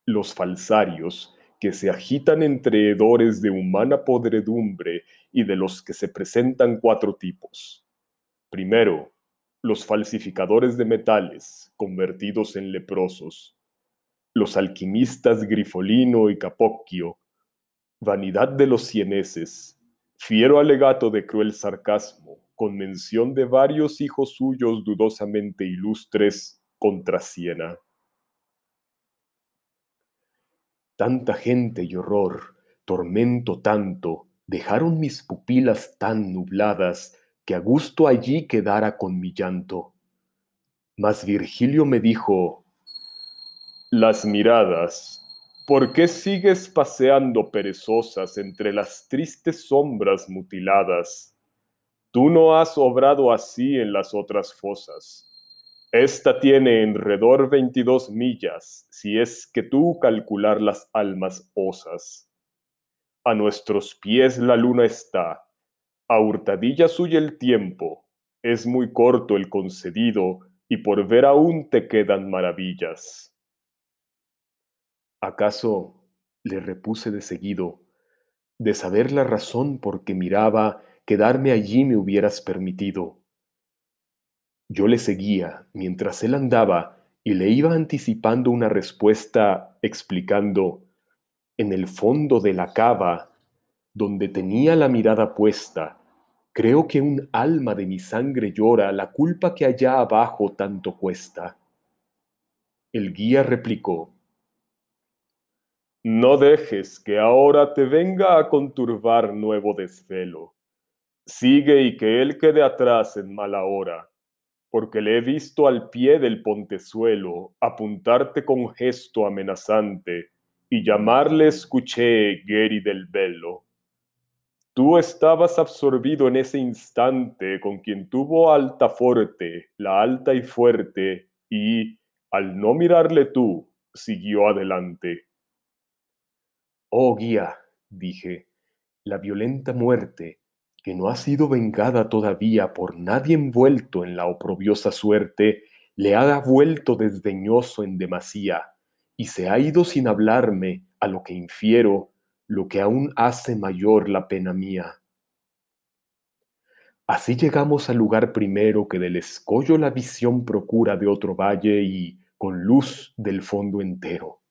Los falsarios, que se agitan entre hedores de humana podredumbre y de los que se presentan cuatro tipos. Primero, los falsificadores de metales, convertidos en leprosos. Los alquimistas Grifolino y Capocchio, Vanidad de los cieneses, fiero alegato de cruel sarcasmo, con mención de varios hijos suyos dudosamente ilustres contra Siena. Tanta gente y horror, tormento tanto, dejaron mis pupilas tan nubladas que a gusto allí quedara con mi llanto. Mas Virgilio me dijo, las miradas, ¿Por qué sigues paseando perezosas entre las tristes sombras mutiladas? Tú no has obrado así en las otras fosas. Esta tiene enredor veintidós millas, si es que tú calcular las almas osas. A nuestros pies la luna está, a hurtadillas huye el tiempo, es muy corto el concedido, y por ver aún te quedan maravillas. ¿Acaso, le repuse de seguido, de saber la razón por que miraba, quedarme allí me hubieras permitido? Yo le seguía mientras él andaba y le iba anticipando una respuesta explicando, en el fondo de la cava, donde tenía la mirada puesta, creo que un alma de mi sangre llora la culpa que allá abajo tanto cuesta. El guía replicó, no dejes que ahora te venga a conturbar nuevo desvelo. Sigue y que él quede atrás en mala hora, porque le he visto al pie del pontezuelo apuntarte con gesto amenazante y llamarle escuché Geri del Velo. Tú estabas absorbido en ese instante con quien tuvo alta fuerte, la alta y fuerte, y, al no mirarle tú, siguió adelante. Oh guía, dije, la violenta muerte, que no ha sido vengada todavía por nadie envuelto en la oprobiosa suerte, le ha vuelto desdeñoso en demasía, y se ha ido sin hablarme, a lo que infiero, lo que aún hace mayor la pena mía. Así llegamos al lugar primero que del escollo la visión procura de otro valle y con luz del fondo entero.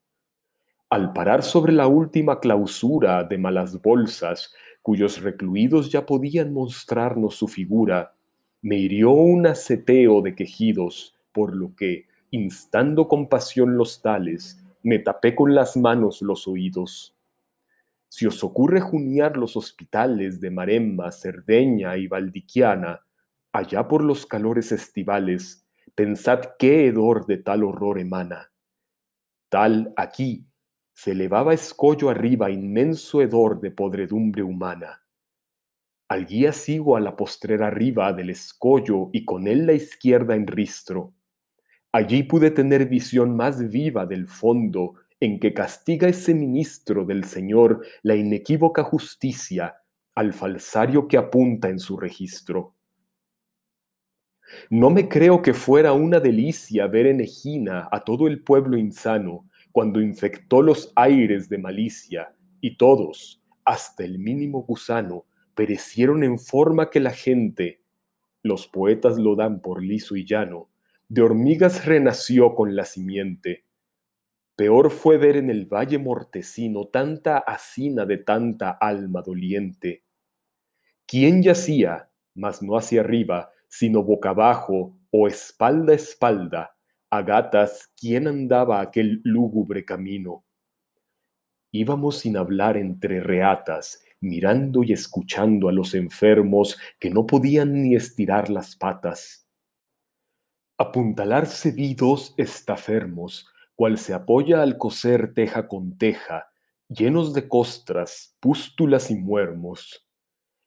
Al parar sobre la última clausura de malas bolsas, cuyos recluidos ya podían mostrarnos su figura, me hirió un aceteo de quejidos, por lo que, instando con pasión los tales, me tapé con las manos los oídos. Si os ocurre juniar los hospitales de Maremma, Cerdeña y Valdiquiana, allá por los calores estivales, pensad qué hedor de tal horror emana. Tal aquí se elevaba escollo arriba inmenso hedor de podredumbre humana. Al guía sigo a la postrera arriba del escollo y con él la izquierda en ristro. Allí pude tener visión más viva del fondo en que castiga ese ministro del Señor la inequívoca justicia al falsario que apunta en su registro. No me creo que fuera una delicia ver en Egina a todo el pueblo insano cuando infectó los aires de malicia y todos, hasta el mínimo gusano, perecieron en forma que la gente, los poetas lo dan por liso y llano, de hormigas renació con la simiente Peor fue ver en el valle mortecino tanta hacina de tanta alma doliente. ¿Quién yacía, mas no hacia arriba, sino boca abajo o espalda a espalda, a gatas, quién andaba aquel lúgubre camino? Íbamos sin hablar entre reatas, mirando y escuchando a los enfermos que no podían ni estirar las patas. Apuntalarse vi dos estafermos, cual se apoya al coser teja con teja, llenos de costras, pústulas y muermos.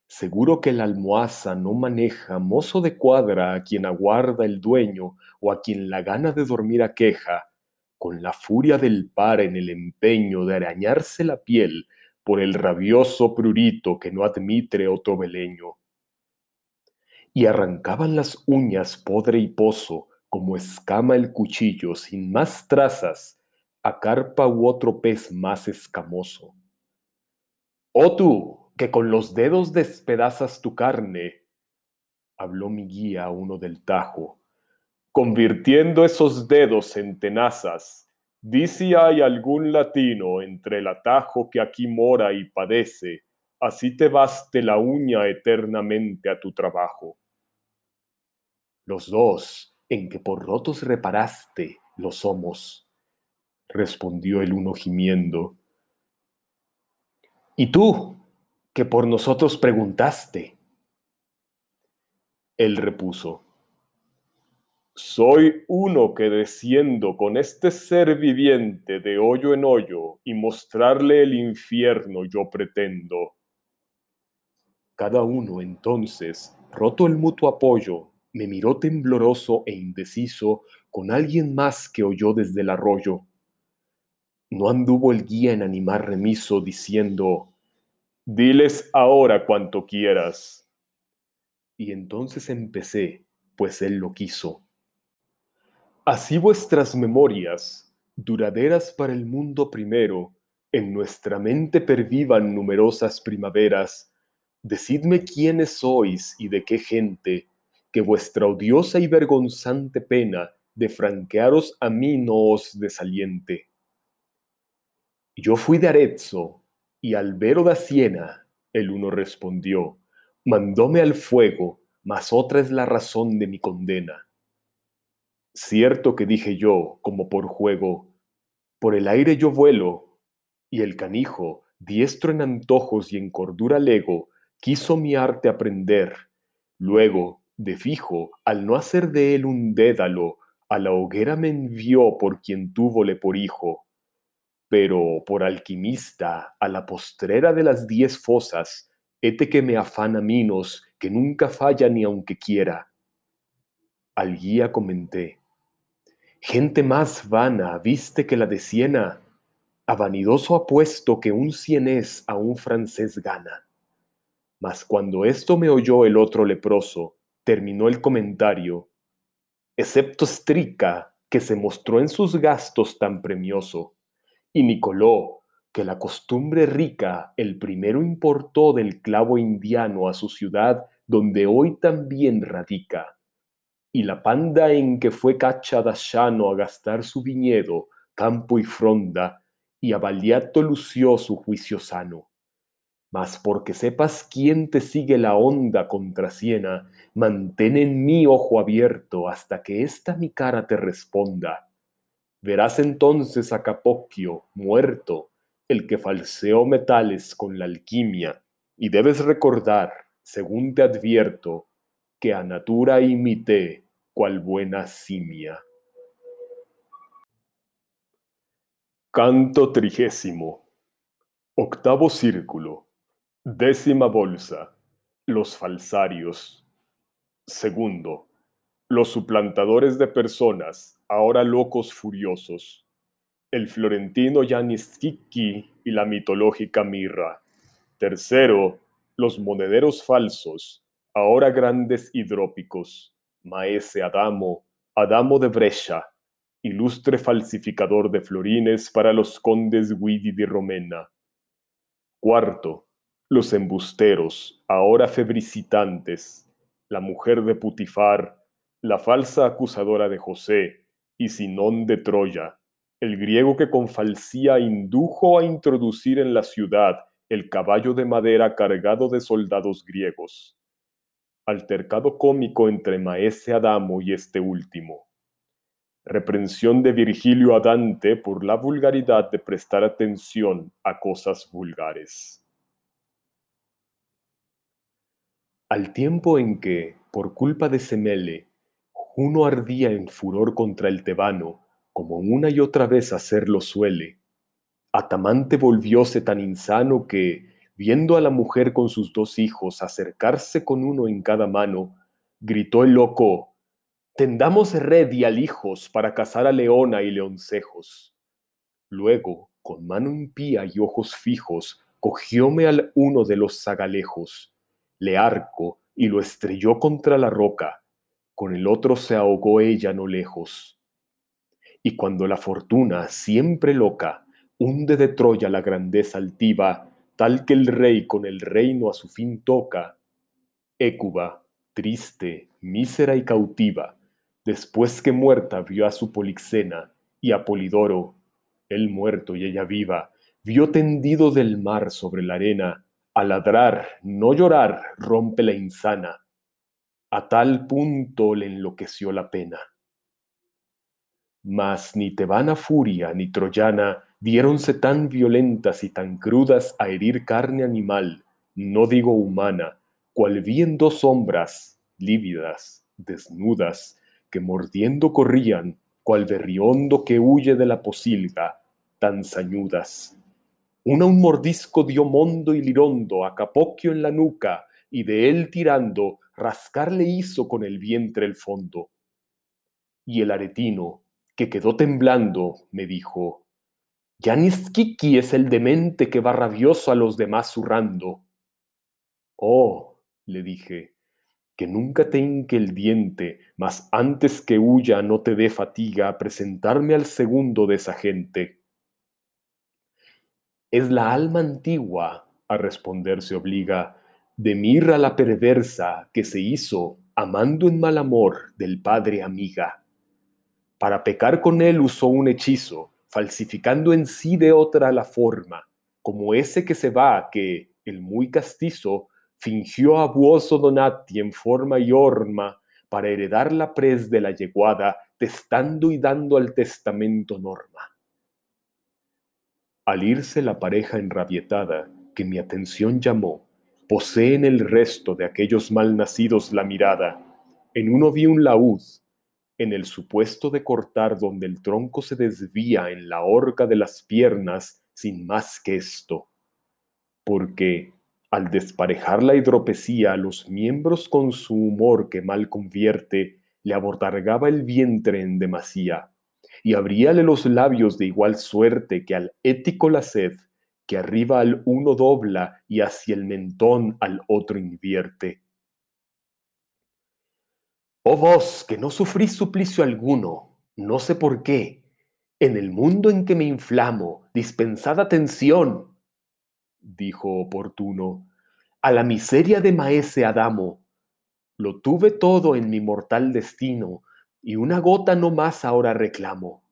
Seguro que el almohaza no maneja mozo de cuadra a quien aguarda el dueño o a quien la gana de dormir aqueja, con la furia del par en el empeño de arañarse la piel por el rabioso prurito que no admite otro beleño. Y arrancaban las uñas podre y pozo, como escama el cuchillo sin más trazas a carpa u otro pez más escamoso. Oh tú, que con los dedos despedazas tu carne, habló mi guía uno del tajo, convirtiendo esos dedos en tenazas, di si hay algún latino entre el atajo que aquí mora y padece, así te baste la uña eternamente a tu trabajo. Los dos, en que por rotos reparaste los somos, respondió el uno gimiendo. ¿Y tú, que por nosotros preguntaste? Él repuso, soy uno que desciendo con este ser viviente de hoyo en hoyo y mostrarle el infierno yo pretendo. Cada uno entonces, roto el mutuo apoyo, me miró tembloroso e indeciso con alguien más que oyó desde el arroyo. No anduvo el guía en animar remiso diciendo, Diles ahora cuanto quieras. Y entonces empecé, pues él lo quiso. Así vuestras memorias, duraderas para el mundo primero, en nuestra mente pervivan numerosas primaveras. Decidme quiénes sois y de qué gente, que vuestra odiosa y vergonzante pena de franquearos a mí no os desaliente. Yo fui de Arezzo, y Albero da Siena, el uno respondió, mandóme al fuego, mas otra es la razón de mi condena. Cierto que dije yo, como por juego, por el aire yo vuelo, y el canijo, diestro en antojos y en cordura lego, quiso mi arte aprender. Luego, de fijo, al no hacer de él un dédalo, a la hoguera me envió por quien túvole por hijo. Pero por alquimista, a la postrera de las diez fosas, hete que me afana minos, que nunca falla ni aunque quiera. Al guía comenté, gente más vana viste que la de Siena, a vanidoso apuesto que un cienés a un francés gana. Mas cuando esto me oyó el otro leproso, terminó el comentario, excepto Strica, que se mostró en sus gastos tan premioso, y Nicoló, que la costumbre rica el primero importó del clavo indiano a su ciudad, donde hoy también radica, y la panda en que fue cachada llano a gastar su viñedo, campo y fronda, y a Baliato lució su juicio sano mas porque sepas quién te sigue la onda contra Siena, mantén en mí ojo abierto hasta que esta mi cara te responda. Verás entonces a Capocchio, muerto, el que falseó metales con la alquimia, y debes recordar, según te advierto, que a natura imité cual buena simia. Canto trigésimo. Octavo círculo. Décima bolsa. Los falsarios. Segundo. Los suplantadores de personas, ahora locos furiosos. El florentino Yanis y la mitológica Mirra. Tercero. Los monederos falsos, ahora grandes hidrópicos. Maese Adamo, Adamo de Brescia, ilustre falsificador de florines para los condes Guidi di Romena. Cuarto, los embusteros, ahora febricitantes, la mujer de Putifar, la falsa acusadora de José, y Sinón de Troya, el griego que con falsía indujo a introducir en la ciudad el caballo de madera cargado de soldados griegos. Altercado cómico entre Maese Adamo y este último. Reprensión de Virgilio a Dante por la vulgaridad de prestar atención a cosas vulgares. Al tiempo en que, por culpa de Semele, Juno ardía en furor contra el tebano, como una y otra vez hacerlo suele, Atamante volvióse tan insano que, viendo a la mujer con sus dos hijos acercarse con uno en cada mano, gritó el loco, Tendamos red y alijos para cazar a leona y leoncejos. Luego, con mano impía y ojos fijos, cogióme al uno de los zagalejos, le arco y lo estrelló contra la roca, con el otro se ahogó ella no lejos. Y cuando la fortuna, siempre loca, hunde de Troya la grandeza altiva, tal que el rey con el reino a su fin toca, Écuba, triste, mísera y cautiva, después que muerta vio a su Polixena y a Polidoro, él muerto y ella viva, vio tendido del mar sobre la arena a ladrar, no llorar, rompe la insana. A tal punto le enloqueció la pena. Mas ni tebana furia ni troyana diéronse tan violentas y tan crudas a herir carne animal, no digo humana, cual vi en dos sombras, lívidas, desnudas, que mordiendo corrían, cual berriondo que huye de la posilga, tan sañudas. Una un mordisco dio Mondo y Lirondo a Capocchio en la nuca, y de él tirando, rascarle hizo con el vientre el fondo. Y el aretino, que quedó temblando, me dijo, Kiki es el demente que va rabioso a los demás zurrando. Oh, le dije, que nunca te hinque el diente, mas antes que huya no te dé fatiga presentarme al segundo de esa gente es la alma antigua, a responder se obliga, de mirra la perversa que se hizo, amando en mal amor del padre amiga. Para pecar con él usó un hechizo, falsificando en sí de otra la forma, como ese que se va que, el muy castizo, fingió a Buoso Donati en forma y horma para heredar la pres de la yeguada, testando y dando al testamento norma. Al irse la pareja enrabietada, que mi atención llamó, posee en el resto de aquellos mal nacidos la mirada. En uno vi un laúd, en el supuesto de cortar donde el tronco se desvía en la horca de las piernas sin más que esto. Porque, al desparejar la hidropesía, los miembros con su humor que mal convierte, le abordargaba el vientre en demasía y abríale los labios de igual suerte que al ético la sed, que arriba al uno dobla y hacia el mentón al otro invierte. Oh vos, que no sufrís suplicio alguno, no sé por qué, en el mundo en que me inflamo, dispensad atención, dijo oportuno, a la miseria de maese Adamo. Lo tuve todo en mi mortal destino, y una gota no más ahora reclamo.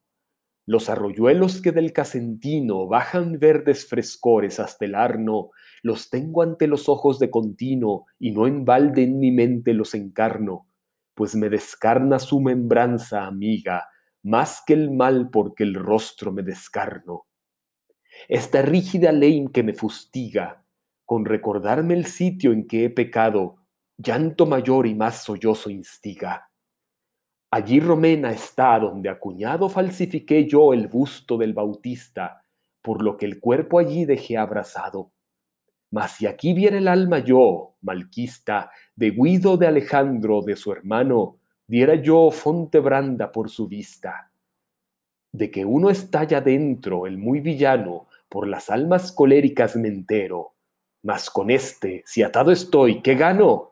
Los arroyuelos que del Casentino bajan verdes frescores hasta el Arno, los tengo ante los ojos de continuo, y no en balde en mi mente los encarno, pues me descarna su membranza amiga, más que el mal porque el rostro me descarno. Esta rígida ley que me fustiga, con recordarme el sitio en que he pecado, llanto mayor y más sollozo instiga. Allí Romena está donde acuñado falsifiqué yo el busto del Bautista, por lo que el cuerpo allí dejé abrazado. Mas si aquí viene el alma yo, malquista, de Guido de Alejandro, de su hermano, diera yo fonte branda por su vista. De que uno está ya dentro, el muy villano, por las almas coléricas me entero. Mas con este, si atado estoy, ¿qué gano?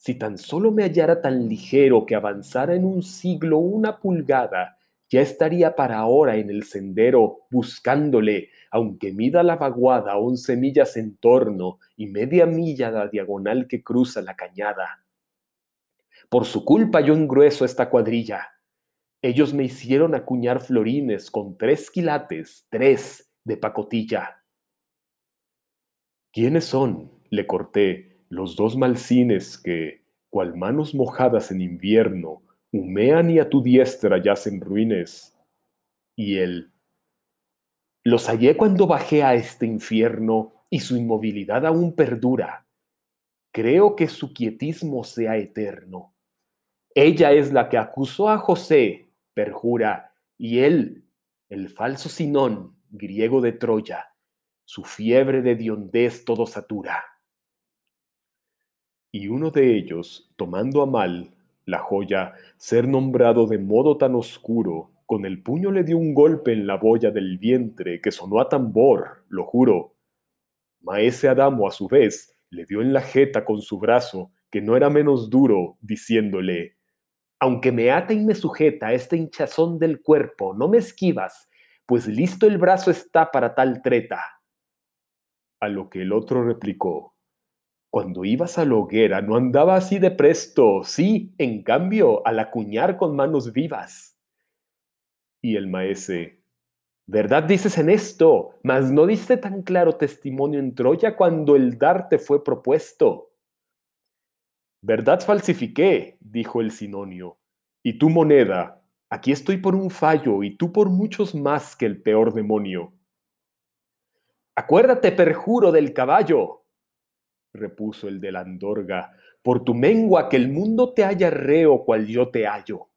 Si tan solo me hallara tan ligero que avanzara en un siglo una pulgada, ya estaría para ahora en el sendero buscándole, aunque mida la vaguada once millas en torno y media milla la diagonal que cruza la cañada. Por su culpa yo engrueso esta cuadrilla. Ellos me hicieron acuñar florines con tres quilates, tres de pacotilla. ¿Quiénes son? le corté los dos malsines que, cual manos mojadas en invierno, humean y a tu diestra yacen ruines. Y él, los hallé cuando bajé a este infierno y su inmovilidad aún perdura. Creo que su quietismo sea eterno. Ella es la que acusó a José, perjura, y él, el falso Sinón, griego de Troya, su fiebre de diondez todo satura. Y uno de ellos, tomando a mal la joya, ser nombrado de modo tan oscuro, con el puño le dio un golpe en la boya del vientre que sonó a tambor, lo juro. Maese Adamo, a su vez, le dio en la jeta con su brazo, que no era menos duro, diciéndole, aunque me ata y me sujeta este hinchazón del cuerpo, no me esquivas, pues listo el brazo está para tal treta. A lo que el otro replicó, cuando ibas a la hoguera no andaba así de presto, sí, en cambio, al acuñar con manos vivas. Y el maese, ¿verdad dices en esto? Mas no diste tan claro testimonio en Troya cuando el darte fue propuesto. Verdad falsifiqué, dijo el sinonio, y tu moneda, aquí estoy por un fallo y tú por muchos más que el peor demonio. Acuérdate, perjuro, del caballo, repuso el de la andorga, por tu mengua que el mundo te haya reo cual yo te hallo.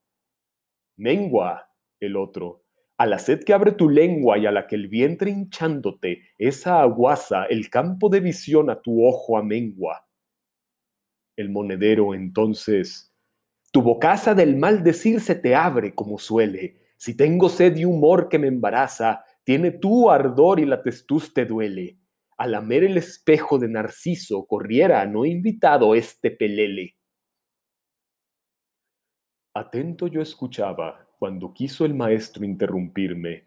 Mengua, el otro, a la sed que abre tu lengua y a la que el vientre hinchándote, esa aguasa, el campo de visión a tu ojo amengua. El monedero entonces, tu bocaza del mal decir se te abre como suele, si tengo sed y humor que me embaraza, tiene tu ardor y la testuz te duele a lamer el espejo de Narciso corriera no invitado este pelele. Atento yo escuchaba cuando quiso el maestro interrumpirme.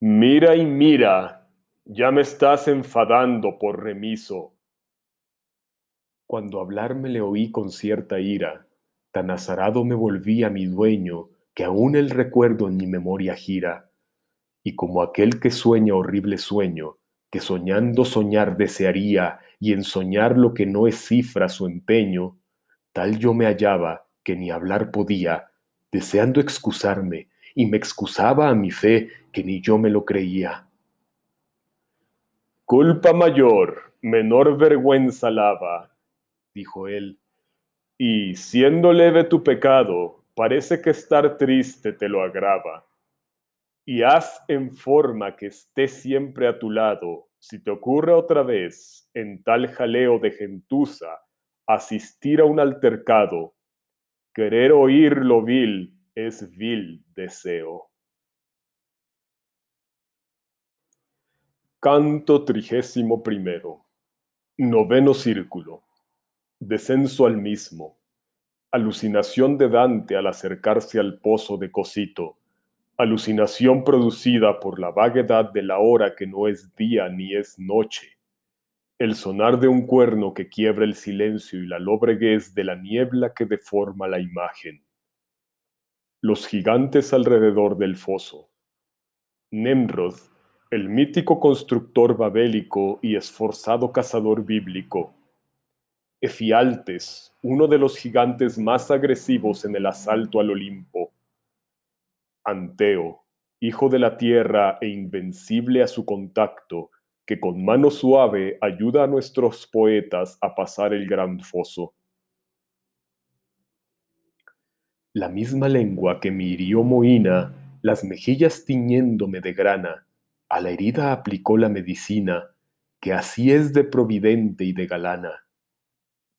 Mira y mira, ya me estás enfadando por remiso. Cuando hablarme le oí con cierta ira, tan azarado me volví a mi dueño que aún el recuerdo en mi memoria gira, y como aquel que sueña horrible sueño, que soñando soñar desearía y en soñar lo que no es cifra su empeño, tal yo me hallaba que ni hablar podía, deseando excusarme, y me excusaba a mi fe que ni yo me lo creía. Culpa mayor, menor vergüenza lava, dijo él, y siendo leve tu pecado, parece que estar triste te lo agrava y haz en forma que esté siempre a tu lado, si te ocurre otra vez, en tal jaleo de gentuza, asistir a un altercado, querer oír lo vil es vil deseo. Canto trigésimo primero. Noveno círculo. Descenso al mismo. Alucinación de Dante al acercarse al pozo de Cosito. Alucinación producida por la vaguedad de la hora que no es día ni es noche. El sonar de un cuerno que quiebra el silencio y la lobreguez de la niebla que deforma la imagen. Los gigantes alrededor del foso. Nemrod el mítico constructor babélico y esforzado cazador bíblico. Efialtes, uno de los gigantes más agresivos en el asalto al Olimpo. Anteo, hijo de la tierra e invencible a su contacto, que con mano suave ayuda a nuestros poetas a pasar el gran foso. La misma lengua que me hirió las mejillas tiñéndome de grana, a la herida aplicó la medicina, que así es de providente y de galana.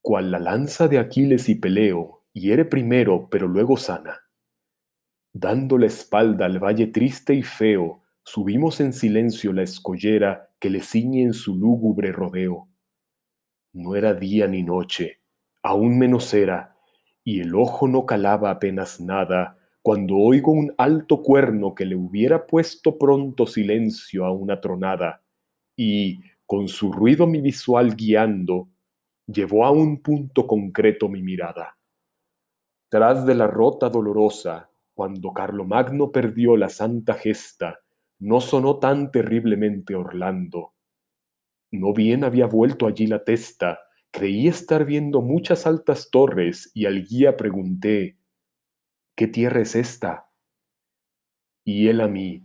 Cual la lanza de Aquiles y Peleo, hiere primero, pero luego sana. Dando la espalda al valle triste y feo, subimos en silencio la escollera que le ciñe en su lúgubre rodeo. No era día ni noche, aún menos era, y el ojo no calaba apenas nada, cuando oigo un alto cuerno que le hubiera puesto pronto silencio a una tronada, y, con su ruido mi visual guiando, llevó a un punto concreto mi mirada. Tras de la rota dolorosa, cuando Carlomagno perdió la santa gesta, no sonó tan terriblemente Orlando. No bien había vuelto allí la testa, creí estar viendo muchas altas torres y al guía pregunté, ¿qué tierra es esta? Y él a mí,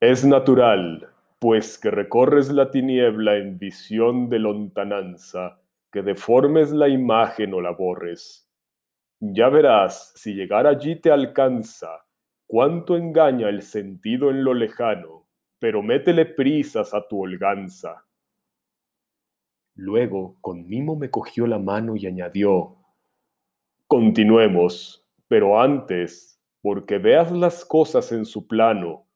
es natural, pues que recorres la tiniebla en visión de lontananza, que deformes la imagen o la borres. Ya verás, si llegar allí te alcanza, cuánto engaña el sentido en lo lejano, pero métele prisas a tu holganza. Luego, con mimo me cogió la mano y añadió, Continuemos, pero antes, porque veas las cosas en su plano,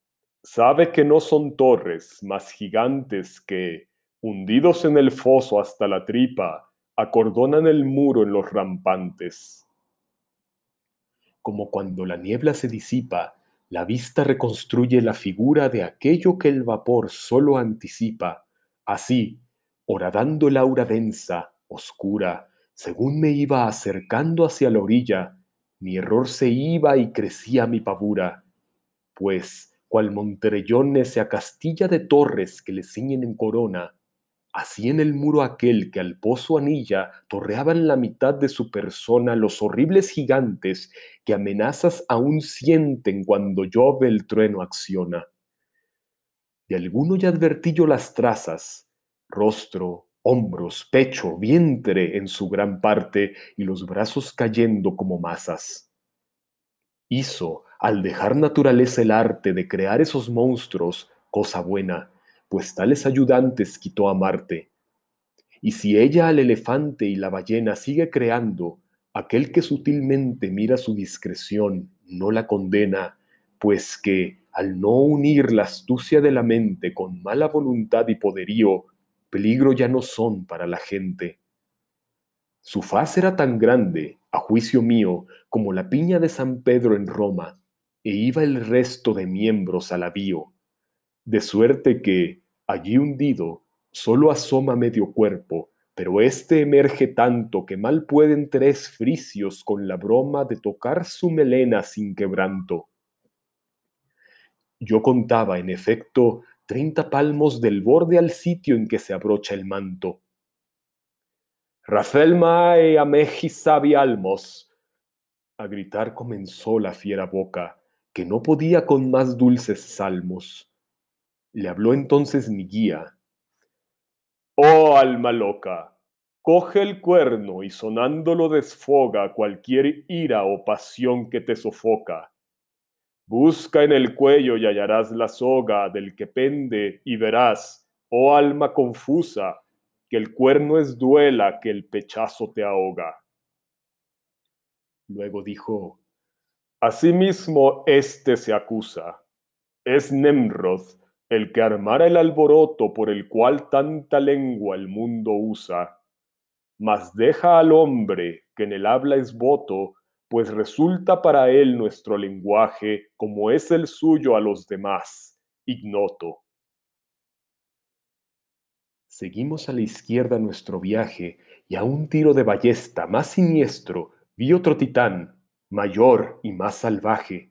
sabe que no son torres, más gigantes que, hundidos en el foso hasta la tripa, acordonan el muro en los rampantes. Como cuando la niebla se disipa, la vista reconstruye la figura de aquello que el vapor solo anticipa, así, horadando el aura densa, oscura, según me iba acercando hacia la orilla, mi error se iba y crecía mi pavura, pues, cual Monterellón a castilla de torres que le ciñen en corona, así en el muro aquel que al pozo anilla torreaban la mitad de su persona los horribles gigantes que amenazas aún sienten cuando llove el trueno acciona. De alguno ya advertí yo las trazas, rostro, hombros, pecho, vientre en su gran parte y los brazos cayendo como masas. Hizo, al dejar naturaleza el arte de crear esos monstruos, cosa buena, pues tales ayudantes quitó a Marte. Y si ella al elefante y la ballena sigue creando, aquel que sutilmente mira su discreción no la condena, pues que, al no unir la astucia de la mente con mala voluntad y poderío, peligro ya no son para la gente. Su faz era tan grande, a juicio mío, como la piña de San Pedro en Roma, e iba el resto de miembros al avío, de suerte que, allí hundido, solo asoma medio cuerpo, pero éste emerge tanto que mal pueden tres fricios con la broma de tocar su melena sin quebranto. Yo contaba, en efecto, treinta palmos del borde al sitio en que se abrocha el manto. Rafael Mae sabi almos. A gritar comenzó la fiera boca, que no podía con más dulces salmos. Le habló entonces mi guía. Oh alma loca, coge el cuerno y sonándolo desfoga cualquier ira o pasión que te sofoca Busca en el cuello y hallarás la soga del que pende y verás, oh alma confusa, que el cuerno es duela que el pechazo te ahoga. Luego dijo, Asimismo éste se acusa, es Nemrod, el que armara el alboroto por el cual tanta lengua el mundo usa, mas deja al hombre que en el habla es voto, pues resulta para él nuestro lenguaje como es el suyo a los demás, ignoto. Seguimos a la izquierda nuestro viaje y a un tiro de ballesta más siniestro vi otro titán, mayor y más salvaje.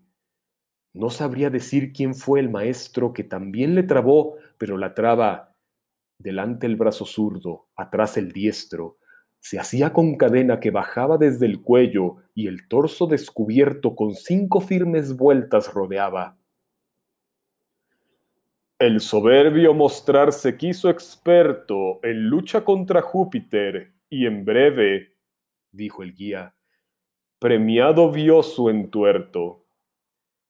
No sabría decir quién fue el maestro que también le trabó, pero la traba delante el brazo zurdo, atrás el diestro, se hacía con cadena que bajaba desde el cuello y el torso descubierto con cinco firmes vueltas rodeaba. El soberbio mostrarse quiso experto en lucha contra Júpiter y en breve, dijo el guía, premiado vio su entuerto.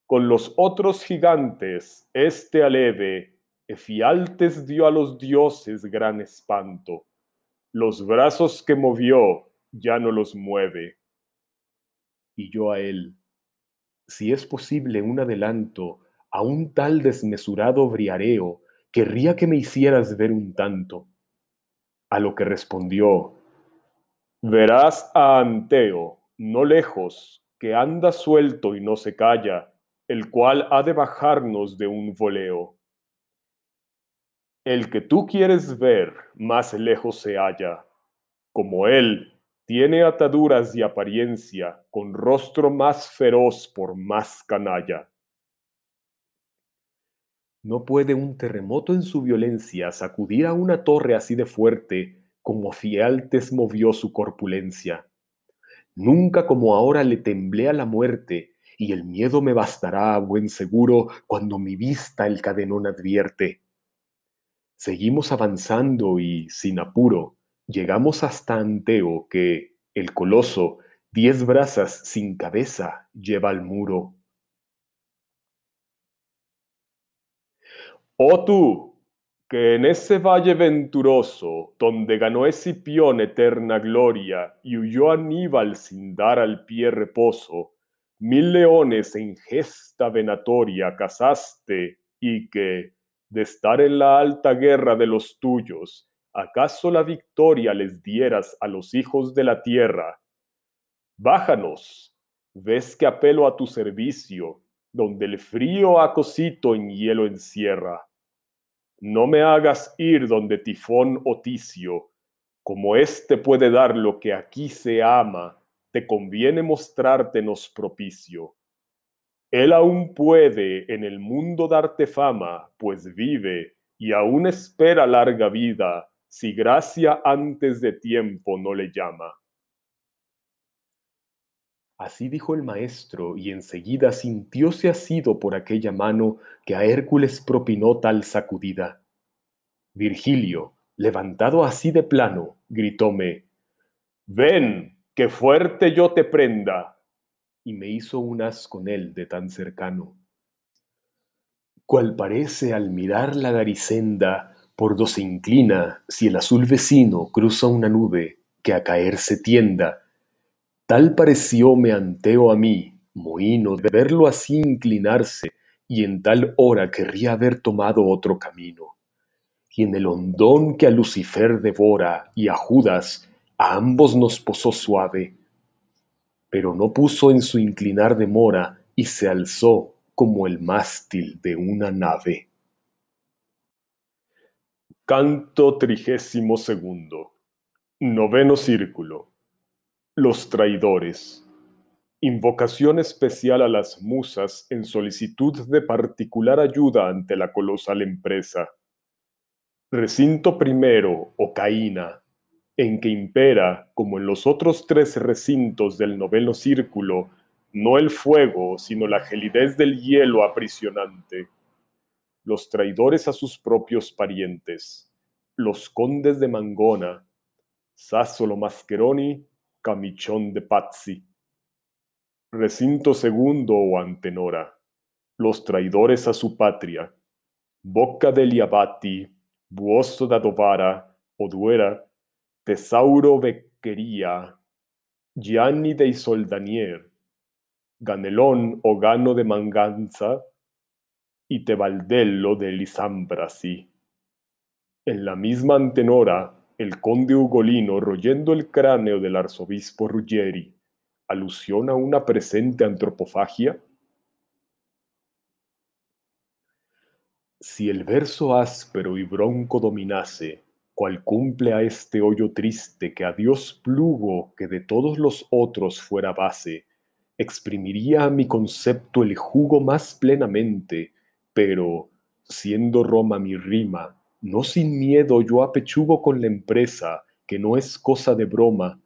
Con los otros gigantes, este aleve, Efialtes dio a los dioses gran espanto. Los brazos que movió ya no los mueve. Y yo a él, si es posible un adelanto a un tal desmesurado briareo, querría que me hicieras ver un tanto. A lo que respondió, verás a Anteo, no lejos, que anda suelto y no se calla, el cual ha de bajarnos de un voleo. El que tú quieres ver más lejos se halla, como él tiene ataduras y apariencia, con rostro más feroz por más canalla. No puede un terremoto en su violencia sacudir a una torre así de fuerte como Fialtes movió su corpulencia. Nunca como ahora le temblé a la muerte, y el miedo me bastará a buen seguro cuando mi vista el cadenón advierte. Seguimos avanzando y, sin apuro, llegamos hasta Anteo, que, el coloso, diez brazas sin cabeza lleva al muro. Oh tú, que en ese valle venturoso, donde ganó Escipión eterna gloria y huyó Aníbal sin dar al pie reposo, mil leones en gesta venatoria cazaste y que, de estar en la alta guerra de los tuyos, acaso la victoria les dieras a los hijos de la tierra. Bájanos, ves que apelo a tu servicio, donde el frío acosito en hielo encierra no me hagas ir donde Tifón o Ticio, como éste puede dar lo que aquí se ama, te conviene mostrártenos propicio. Él aún puede en el mundo darte fama, pues vive y aún espera larga vida, si gracia antes de tiempo no le llama. Así dijo el maestro, y enseguida sintióse asido por aquella mano que a Hércules propinó tal sacudida. Virgilio, levantado así de plano, gritóme, Ven, que fuerte yo te prenda. Y me hizo unas con él de tan cercano. Cual parece al mirar la garicenda, por do se inclina si el azul vecino cruza una nube que a caer se tienda, Tal parecióme Anteo a mí, mohino, de verlo así inclinarse, y en tal hora querría haber tomado otro camino. Y en el hondón que a Lucifer devora y a Judas, a ambos nos posó suave. Pero no puso en su inclinar demora y se alzó como el mástil de una nave. Canto trigésimo segundo. Noveno círculo. Los traidores. Invocación especial a las musas en solicitud de particular ayuda ante la colosal empresa. Recinto primero o caína, en que impera, como en los otros tres recintos del noveno círculo, no el fuego, sino la gelidez del hielo aprisionante. Los traidores a sus propios parientes, los condes de Mangona, Sassolo Mascheroni Camichón de Pazzi. Recinto segundo o Antenora. Los traidores a su patria. Bocca degli Abati, Buoso da Dovara, Oduera, Tesauro Becquería, Gianni dei Soldanier, Ganelón o Gano de Manganza, y Tebaldello de Lisambrasi. En la misma antenora, el conde Ugolino royendo el cráneo del arzobispo Ruggeri, ¿alusión a una presente antropofagia? Si el verso áspero y bronco dominase, cual cumple a este hoyo triste que a Dios plugo que de todos los otros fuera base, exprimiría a mi concepto el jugo más plenamente, pero, siendo Roma mi rima, no sin miedo yo apechugo con la empresa, que no es cosa de broma,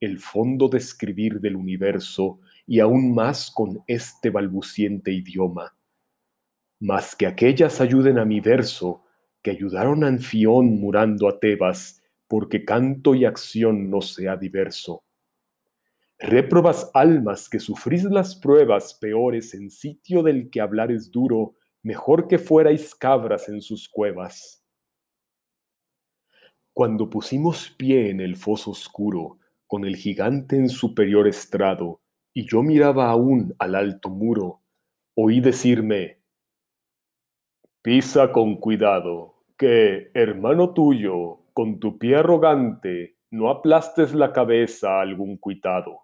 el fondo de escribir del universo, y aún más con este balbuciente idioma. Mas que aquellas ayuden a mi verso, que ayudaron a Anfión murando a Tebas, porque canto y acción no sea diverso. Réprobas almas que sufrís las pruebas peores en sitio del que hablar es duro, mejor que fuerais cabras en sus cuevas. Cuando pusimos pie en el foso oscuro, con el gigante en superior estrado, y yo miraba aún al alto muro, oí decirme, Pisa con cuidado, que, hermano tuyo, con tu pie arrogante, no aplastes la cabeza a algún cuitado.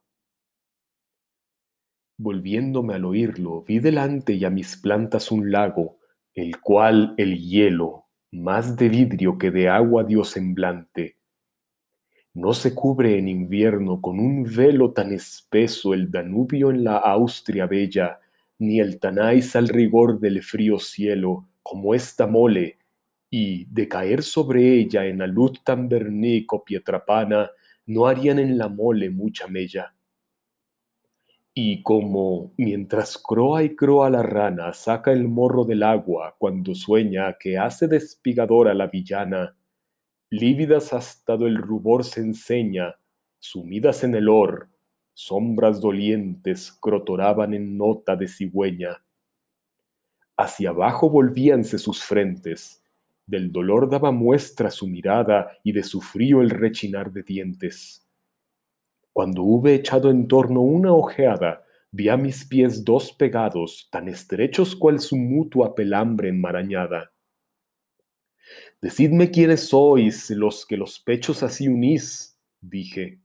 Volviéndome al oírlo, vi delante y a mis plantas un lago, el cual el hielo, más de vidrio que de agua dio semblante. No se cubre en invierno con un velo tan espeso el Danubio en la Austria bella, ni el Tanais al rigor del frío cielo, como esta mole, y de caer sobre ella en alud tan vernico pietrapana, no harían en la mole mucha mella. Y como mientras croa y croa la rana saca el morro del agua cuando sueña que hace despigadora la villana, lívidas hasta el rubor se enseña, sumidas en el or, sombras dolientes crotoraban en nota de cigüeña. Hacia abajo volvíanse sus frentes, del dolor daba muestra su mirada y de su frío el rechinar de dientes cuando hube echado en torno una ojeada, vi a mis pies dos pegados, tan estrechos cual su mutua pelambre enmarañada. Decidme quiénes sois los que los pechos así unís, dije.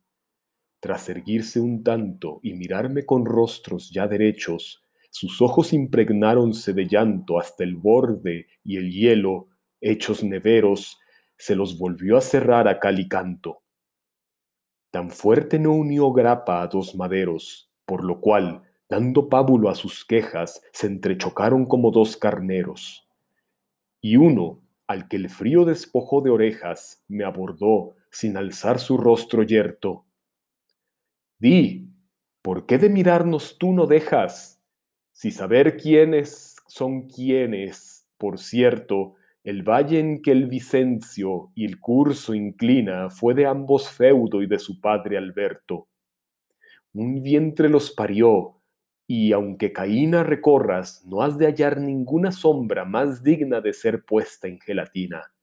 Tras erguirse un tanto y mirarme con rostros ya derechos, sus ojos impregnáronse de llanto hasta el borde y el hielo, hechos neveros, se los volvió a cerrar a cal y canto. Tan fuerte no unió grapa a dos maderos, por lo cual, dando pábulo a sus quejas, se entrechocaron como dos carneros. Y uno, al que el frío despojó de orejas, me abordó sin alzar su rostro yerto. Di, ¿por qué de mirarnos tú no dejas? Si saber quiénes son quiénes, por cierto, el valle en que el Vicencio y el curso inclina fue de ambos feudo y de su padre Alberto. Un vientre los parió, y aunque Caína recorras, no has de hallar ninguna sombra más digna de ser puesta en gelatina.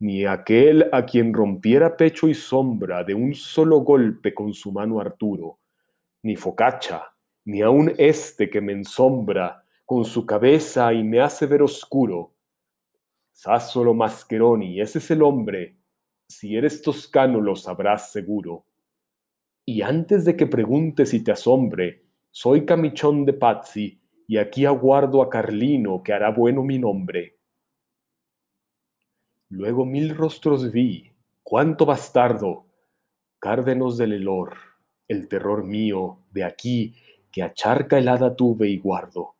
Ni aquel a quien rompiera pecho y sombra de un solo golpe con su mano Arturo, ni Focacha, ni aun este que me ensombra con su cabeza y me hace ver oscuro, Sassolo Mascheroni, ese es el hombre. Si eres toscano lo sabrás seguro. Y antes de que preguntes y te asombre, soy camichón de Pazzi, y aquí aguardo a Carlino que hará bueno mi nombre. Luego mil rostros vi, cuánto bastardo, cárdenos del helor, el terror mío, de aquí, que a charca helada tuve y guardo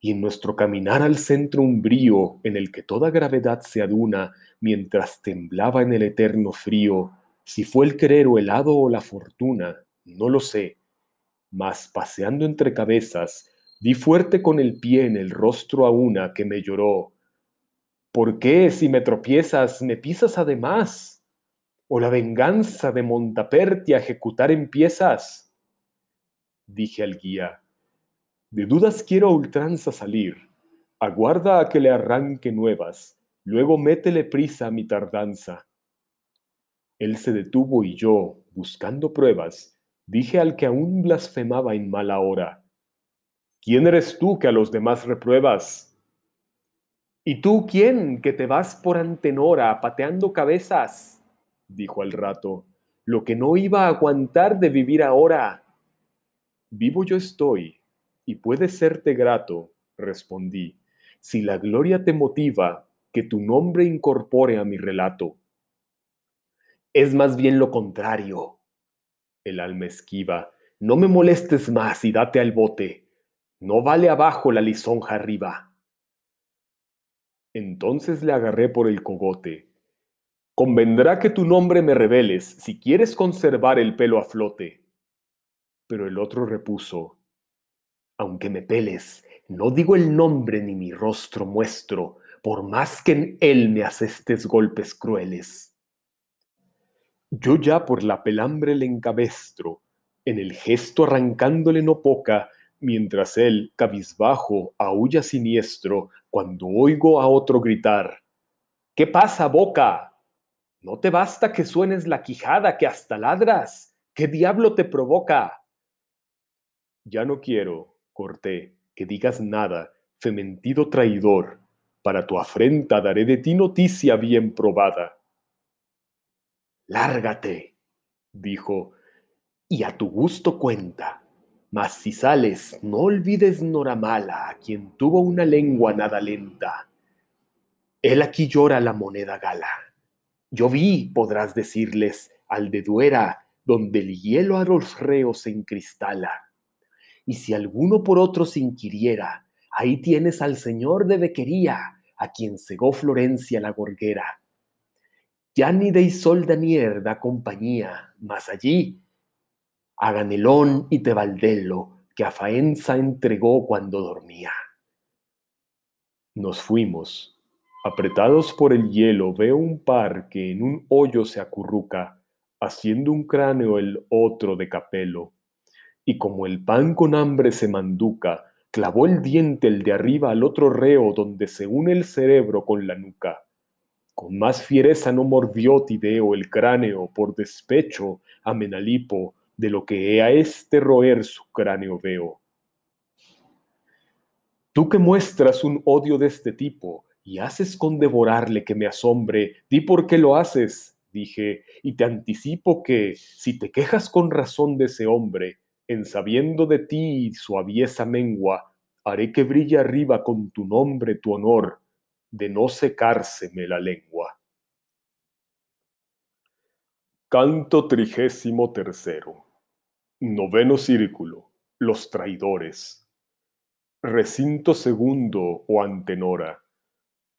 y en nuestro caminar al centro umbrío en el que toda gravedad se aduna mientras temblaba en el eterno frío, si fue el querer o el o la fortuna, no lo sé, mas paseando entre cabezas, di fuerte con el pie en el rostro a una que me lloró. ¿Por qué si me tropiezas me pisas además? ¿O la venganza de Montaperti a ejecutar empiezas? Dije al guía, de dudas quiero a ultranza salir. Aguarda a que le arranque nuevas, luego métele prisa a mi tardanza. Él se detuvo y yo, buscando pruebas, dije al que aún blasfemaba en mala hora, ¿Quién eres tú que a los demás repruebas? ¿Y tú quién, que te vas por antenora pateando cabezas? dijo al rato, lo que no iba a aguantar de vivir ahora. Vivo yo estoy, y puede serte grato, respondí, si la gloria te motiva, que tu nombre incorpore a mi relato. Es más bien lo contrario. El alma esquiva, no me molestes más y date al bote. No vale abajo la lisonja arriba. Entonces le agarré por el cogote. Convendrá que tu nombre me reveles si quieres conservar el pelo a flote. Pero el otro repuso, aunque me peles, no digo el nombre ni mi rostro muestro, por más que en él me asestes golpes crueles. Yo ya por la pelambre le encabestro, en el gesto arrancándole no poca, mientras él, cabizbajo, aúlla siniestro, cuando oigo a otro gritar, ¿Qué pasa, boca? ¿No te basta que suenes la quijada que hasta ladras? ¿Qué diablo te provoca? Ya no quiero, corté, que digas nada, fementido traidor, para tu afrenta daré de ti noticia bien probada. Lárgate, dijo, y a tu gusto cuenta mas si sales, no olvides Noramala, a quien tuvo una lengua nada lenta. Él aquí llora la moneda gala. Yo vi, podrás decirles, al de Duera, donde el hielo a los reos se encristala. Y si alguno por otro se inquiriera, ahí tienes al señor de Bequería, a quien cegó Florencia la gorguera. Ya ni de Isolda Nier da compañía, mas allí a Ganelón y Tebaldello, que a Faenza entregó cuando dormía. Nos fuimos. Apretados por el hielo, veo un par que en un hoyo se acurruca, haciendo un cráneo el otro de capelo. Y como el pan con hambre se manduca, clavó el diente el de arriba al otro reo donde se une el cerebro con la nuca. Con más fiereza no mordió Tideo el cráneo por despecho a Menalipo, de lo que a este roer su cráneo veo. Tú que muestras un odio de este tipo y haces con devorarle que me asombre, di por qué lo haces, dije, y te anticipo que, si te quejas con razón de ese hombre, en sabiendo de ti su aviesa mengua, haré que brille arriba con tu nombre tu honor, de no secárseme la lengua. Canto trigésimo tercero. Noveno círculo. Los traidores. Recinto segundo o antenora.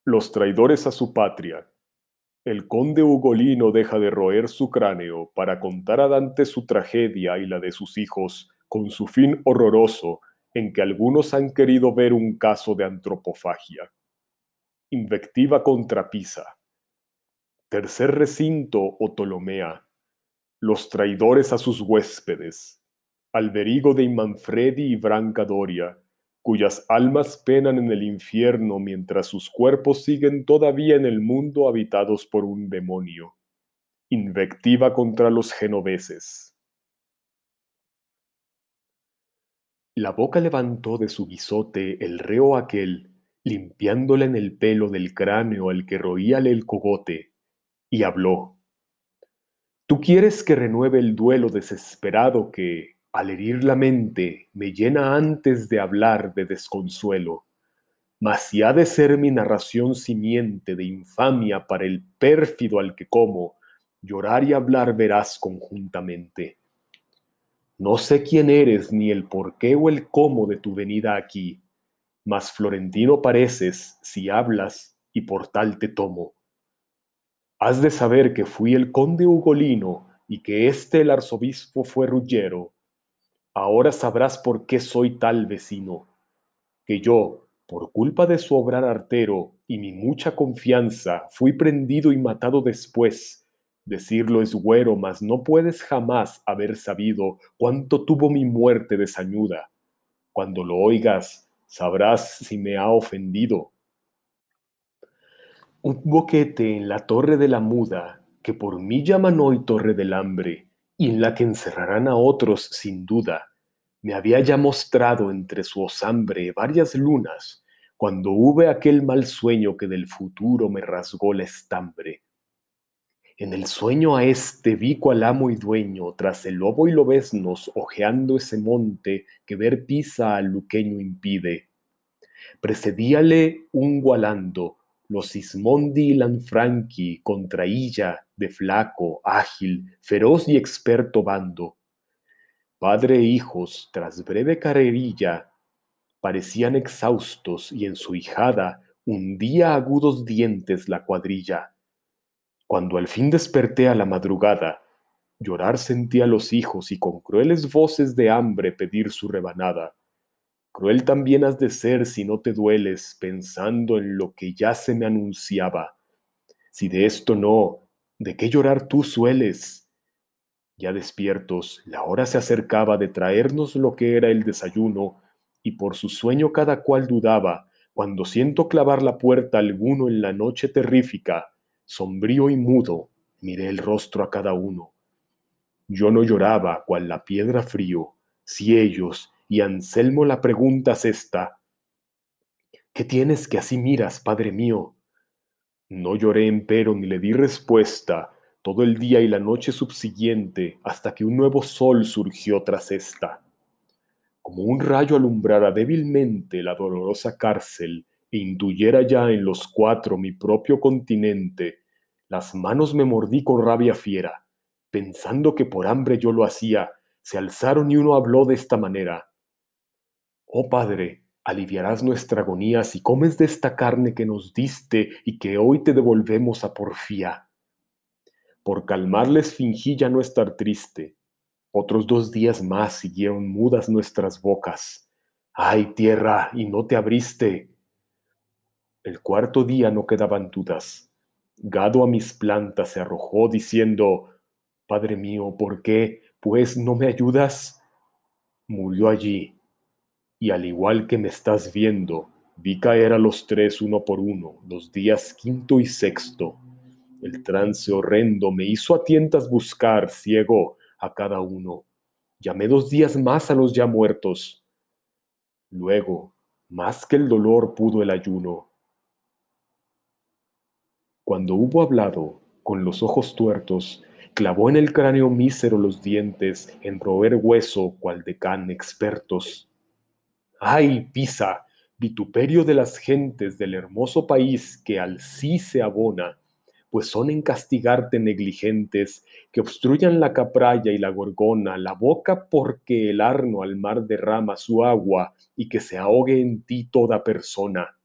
Los traidores a su patria. El conde Ugolino deja de roer su cráneo para contar a Dante su tragedia y la de sus hijos, con su fin horroroso, en que algunos han querido ver un caso de antropofagia. Invectiva contra Pisa. Tercer recinto o Ptolomea los traidores a sus huéspedes, Alberigo de Manfredi y Branca Doria, cuyas almas penan en el infierno mientras sus cuerpos siguen todavía en el mundo habitados por un demonio. Invectiva contra los genoveses. La boca levantó de su guisote el reo aquel, limpiándole en el pelo del cráneo al que roíale el cogote, y habló. Tú quieres que renueve el duelo desesperado que, al herir la mente, me llena antes de hablar de desconsuelo. Mas si ha de ser mi narración simiente de infamia para el pérfido al que como, llorar y hablar verás conjuntamente. No sé quién eres, ni el por qué o el cómo de tu venida aquí, mas florentino pareces si hablas y por tal te tomo Has de saber que fui el conde Ugolino y que este el arzobispo fue Ruggiero. Ahora sabrás por qué soy tal vecino, que yo, por culpa de su obrar artero y mi mucha confianza, fui prendido y matado después. Decirlo es güero, mas no puedes jamás haber sabido cuánto tuvo mi muerte de sañuda. Cuando lo oigas, sabrás si me ha ofendido un boquete en la torre de la muda, que por mí llaman hoy torre del hambre, y en la que encerrarán a otros sin duda, me había ya mostrado entre su osambre varias lunas, cuando hube aquel mal sueño que del futuro me rasgó la estambre. En el sueño a este vi cual amo y dueño, tras el lobo y lobesnos, ojeando ese monte que ver pisa al luqueño impide. Precedíale un gualando, los Sismondi y Lanfranchi contra illa de flaco, ágil, feroz y experto bando. Padre e hijos, tras breve carrerilla, parecían exhaustos y en su hijada hundía agudos dientes la cuadrilla. Cuando al fin desperté a la madrugada, llorar sentí a los hijos y con crueles voces de hambre pedir su rebanada. Cruel también has de ser si no te dueles pensando en lo que ya se me anunciaba. Si de esto no, ¿de qué llorar tú sueles? Ya despiertos, la hora se acercaba de traernos lo que era el desayuno, y por su sueño cada cual dudaba, cuando siento clavar la puerta alguno en la noche terrífica, sombrío y mudo, miré el rostro a cada uno. Yo no lloraba cual la piedra frío, si ellos, y Anselmo la pregunta es esta, ¿qué tienes que así miras, Padre mío? No lloré empero ni le di respuesta todo el día y la noche subsiguiente hasta que un nuevo sol surgió tras esta como un rayo alumbrara débilmente la dolorosa cárcel e intuyera ya en los cuatro mi propio continente, las manos me mordí con rabia fiera, pensando que por hambre yo lo hacía, se alzaron y uno habló de esta manera. Oh Padre, aliviarás nuestra agonía si comes de esta carne que nos diste y que hoy te devolvemos a porfía. Por calmarles fingí ya no estar triste, otros dos días más siguieron mudas nuestras bocas. ¡Ay, tierra! Y no te abriste. El cuarto día no quedaban dudas. Gado a mis plantas se arrojó diciendo, Padre mío, ¿por qué, pues, no me ayudas? Murió allí, y al igual que me estás viendo, vi caer a los tres uno por uno, los días quinto y sexto. El trance horrendo me hizo a tientas buscar, ciego, a cada uno. Llamé dos días más a los ya muertos. Luego, más que el dolor pudo el ayuno. Cuando hubo hablado, con los ojos tuertos, clavó en el cráneo mísero los dientes, en roer hueso, cual decán expertos. ¡Ay, Pisa! Vituperio de las gentes del hermoso país que al sí se abona, pues son en castigarte negligentes, que obstruyan la capraya y la gorgona, la boca porque el arno al mar derrama su agua y que se ahogue en ti toda persona.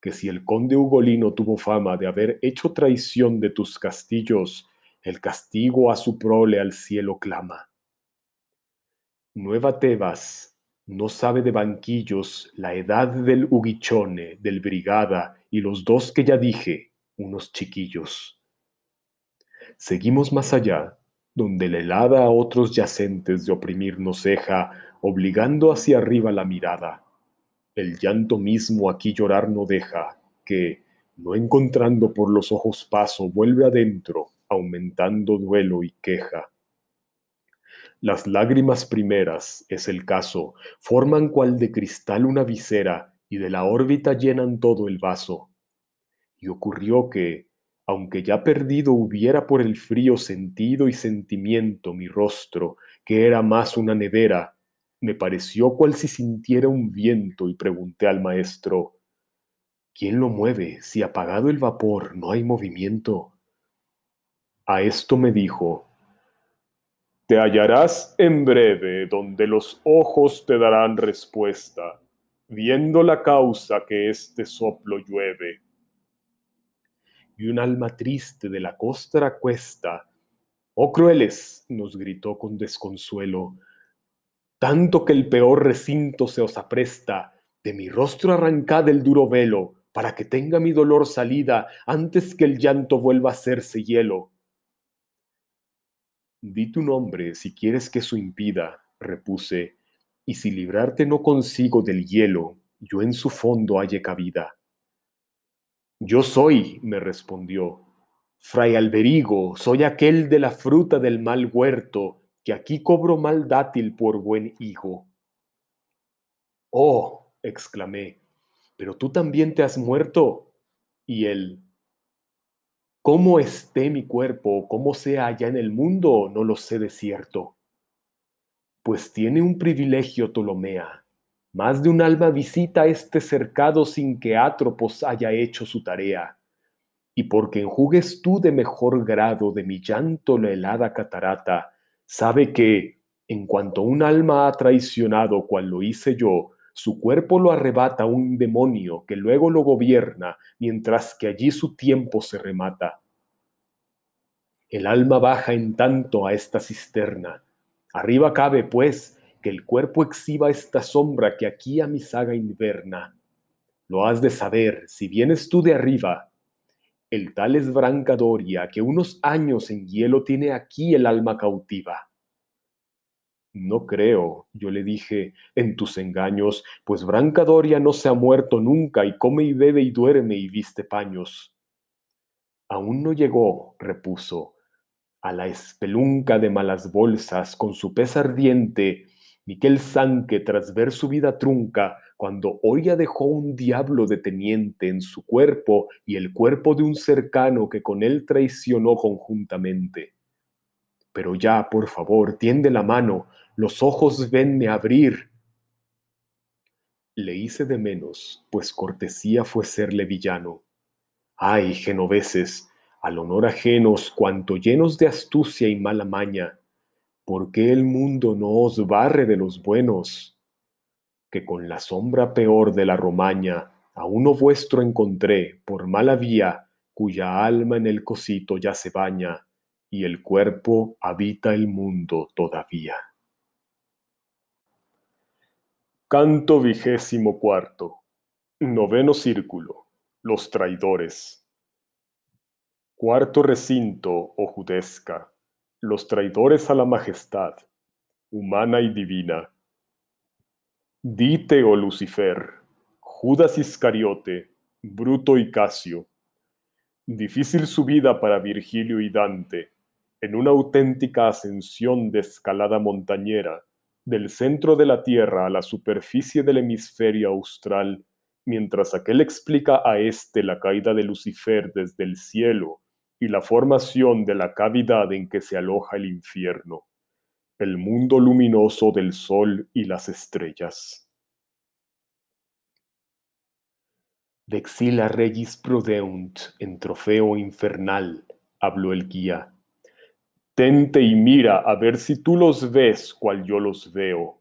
Que si el conde Ugolino tuvo fama de haber hecho traición de tus castillos, el castigo a su prole al cielo clama. Nueva Tebas no sabe de banquillos la edad del Uguichone, del Brigada y los dos que ya dije, unos chiquillos. Seguimos más allá, donde la helada a otros yacentes de oprimir nos deja, obligando hacia arriba la mirada. El llanto mismo aquí llorar no deja, que, no encontrando por los ojos paso, vuelve adentro, aumentando duelo y queja. Las lágrimas primeras, es el caso, forman cual de cristal una visera y de la órbita llenan todo el vaso. Y ocurrió que, aunque ya perdido hubiera por el frío sentido y sentimiento mi rostro, que era más una nevera, me pareció cual si sintiera un viento y pregunté al maestro, ¿quién lo mueve si apagado el vapor no hay movimiento? A esto me dijo, te hallarás en breve donde los ojos te darán respuesta, viendo la causa que este soplo llueve y un alma triste de la costra cuesta. Oh crueles, nos gritó con desconsuelo, tanto que el peor recinto se os apresta, de mi rostro arrancad el duro velo, para que tenga mi dolor salida antes que el llanto vuelva a hacerse hielo. Di tu nombre si quieres que eso impida, repuse, y si librarte no consigo del hielo, yo en su fondo halle cabida. Yo soy, me respondió, Fray Alberigo, soy aquel de la fruta del mal huerto, que aquí cobro mal dátil por buen hijo. Oh, exclamé, pero tú también te has muerto. Y él, cómo esté mi cuerpo, cómo sea allá en el mundo, no lo sé de cierto. Pues tiene un privilegio Ptolomea. Más de un alma visita este cercado sin que Atropos haya hecho su tarea. Y porque enjugues tú de mejor grado de mi llanto la helada catarata, sabe que, en cuanto un alma ha traicionado cual lo hice yo, su cuerpo lo arrebata un demonio que luego lo gobierna, mientras que allí su tiempo se remata. El alma baja en tanto a esta cisterna. Arriba cabe, pues, que el cuerpo exhiba esta sombra que aquí a mi saga inverna. Lo has de saber, si vienes tú de arriba. El tal es Brancadoria, que unos años en hielo tiene aquí el alma cautiva. No creo, yo le dije, en tus engaños, pues Brancadoria no se ha muerto nunca y come y bebe y duerme y viste paños. Aún no llegó, repuso, a la espelunca de malas bolsas con su pez ardiente, Miquel Sanque tras ver su vida trunca, cuando ya dejó un diablo de teniente en su cuerpo y el cuerpo de un cercano que con él traicionó conjuntamente. Pero ya, por favor, tiende la mano, los ojos venme abrir. Le hice de menos, pues cortesía fue serle villano. Ay, genoveses, al honor ajenos, cuanto llenos de astucia y mala maña, ¿por qué el mundo no os barre de los buenos? Que con la sombra peor de la romaña a uno vuestro encontré por mala vía, cuya alma en el cosito ya se baña, y el cuerpo habita el mundo todavía. Canto vigésimo cuarto. Noveno círculo. Los traidores. Cuarto recinto, o judesca. Los traidores a la majestad, humana y divina. Dite, oh Lucifer, Judas Iscariote, Bruto y Casio. Difícil su vida para Virgilio y Dante, en una auténtica ascensión de escalada montañera del centro de la Tierra a la superficie del hemisferio austral, mientras aquel explica a éste la caída de Lucifer desde el cielo y la formación de la cavidad en que se aloja el infierno, el mundo luminoso del sol y las estrellas. Vexila regis prodeunt en trofeo infernal, habló el guía Tente y mira a ver si tú los ves cual yo los veo.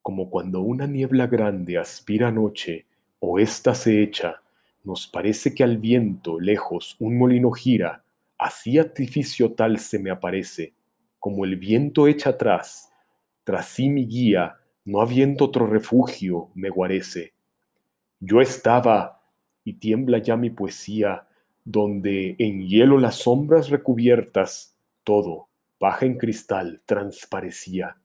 Como cuando una niebla grande aspira noche o ésta se echa, nos parece que al viento lejos un molino gira, así artificio tal se me aparece, como el viento echa atrás, tras sí mi guía, no habiendo otro refugio, me guarece. Yo estaba, y tiembla ya mi poesía, donde en hielo las sombras recubiertas, todo, baja en cristal, transparecía.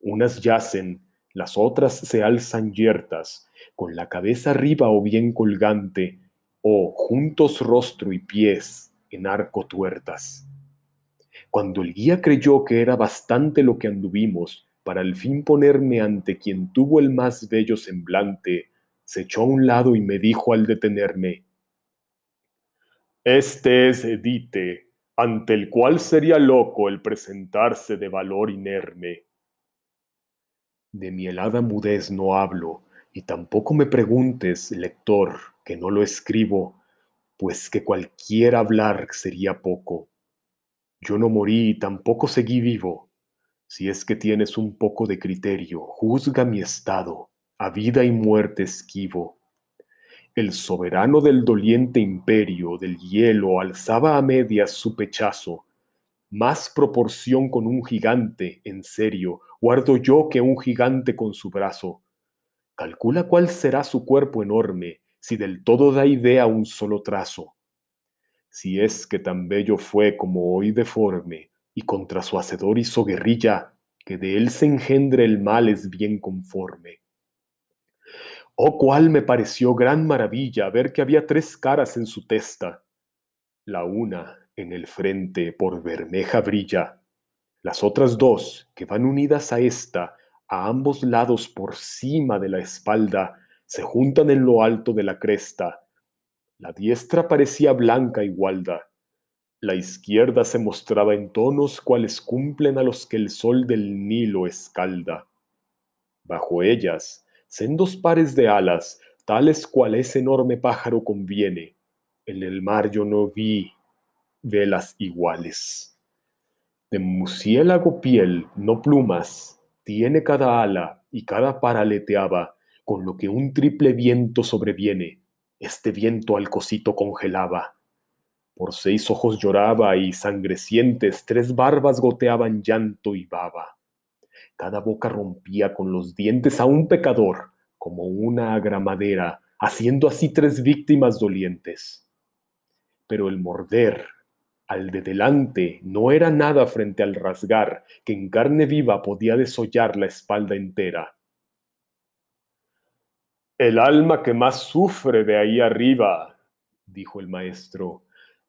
Unas yacen, las otras se alzan yertas, con la cabeza arriba o bien colgante, o juntos rostro y pies en arco tuertas. Cuando el guía creyó que era bastante lo que anduvimos, para al fin ponerme ante quien tuvo el más bello semblante, se echó a un lado y me dijo al detenerme, este es Edite, ante el cual sería loco el presentarse de valor inerme. De mi helada mudez no hablo, y tampoco me preguntes, lector, que no lo escribo, pues que cualquier hablar sería poco. Yo no morí y tampoco seguí vivo. Si es que tienes un poco de criterio, juzga mi estado, a vida y muerte esquivo el soberano del doliente imperio del hielo alzaba a medias su pechazo. Más proporción con un gigante, en serio, guardo yo que un gigante con su brazo. Calcula cuál será su cuerpo enorme, si del todo da idea un solo trazo. Si es que tan bello fue como hoy deforme, y contra su hacedor hizo guerrilla, que de él se engendre el mal es bien conforme. Oh, cuál me pareció gran maravilla ver que había tres caras en su testa. La una en el frente por bermeja brilla, las otras dos que van unidas a esta, a ambos lados por cima de la espalda, se juntan en lo alto de la cresta. La diestra parecía blanca y gualda. La izquierda se mostraba en tonos cuales cumplen a los que el sol del Nilo escalda. Bajo ellas, sendos pares de alas, tales cual ese enorme pájaro conviene. En el mar yo no vi velas iguales. De murciélago piel, no plumas, tiene cada ala y cada par aleteaba, con lo que un triple viento sobreviene. Este viento al cosito congelaba. Por seis ojos lloraba y sangrecientes tres barbas goteaban llanto y baba. Cada boca rompía con los dientes a un pecador, como una agramadera, haciendo así tres víctimas dolientes. Pero el morder al de delante no era nada frente al rasgar que en carne viva podía desollar la espalda entera. El alma que más sufre de ahí arriba, dijo el maestro,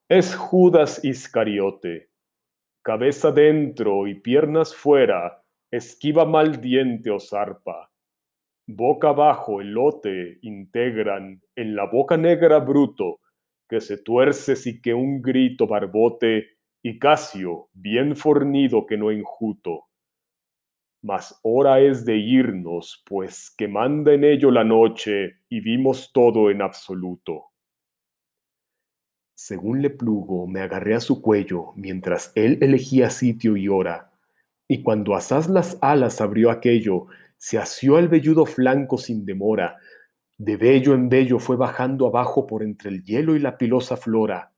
es Judas Iscariote. Cabeza dentro y piernas fuera, esquiva mal diente o zarpa. Boca abajo elote integran, en la boca negra bruto, que se tuerce si que un grito barbote y Casio, bien fornido que no enjuto. Mas hora es de irnos, pues que manda en ello la noche y vimos todo en absoluto. Según le plugo, me agarré a su cuello mientras él elegía sitio y hora, y cuando asaz las alas abrió aquello, se asió al velludo flanco sin demora, de bello en bello fue bajando abajo por entre el hielo y la pilosa flora.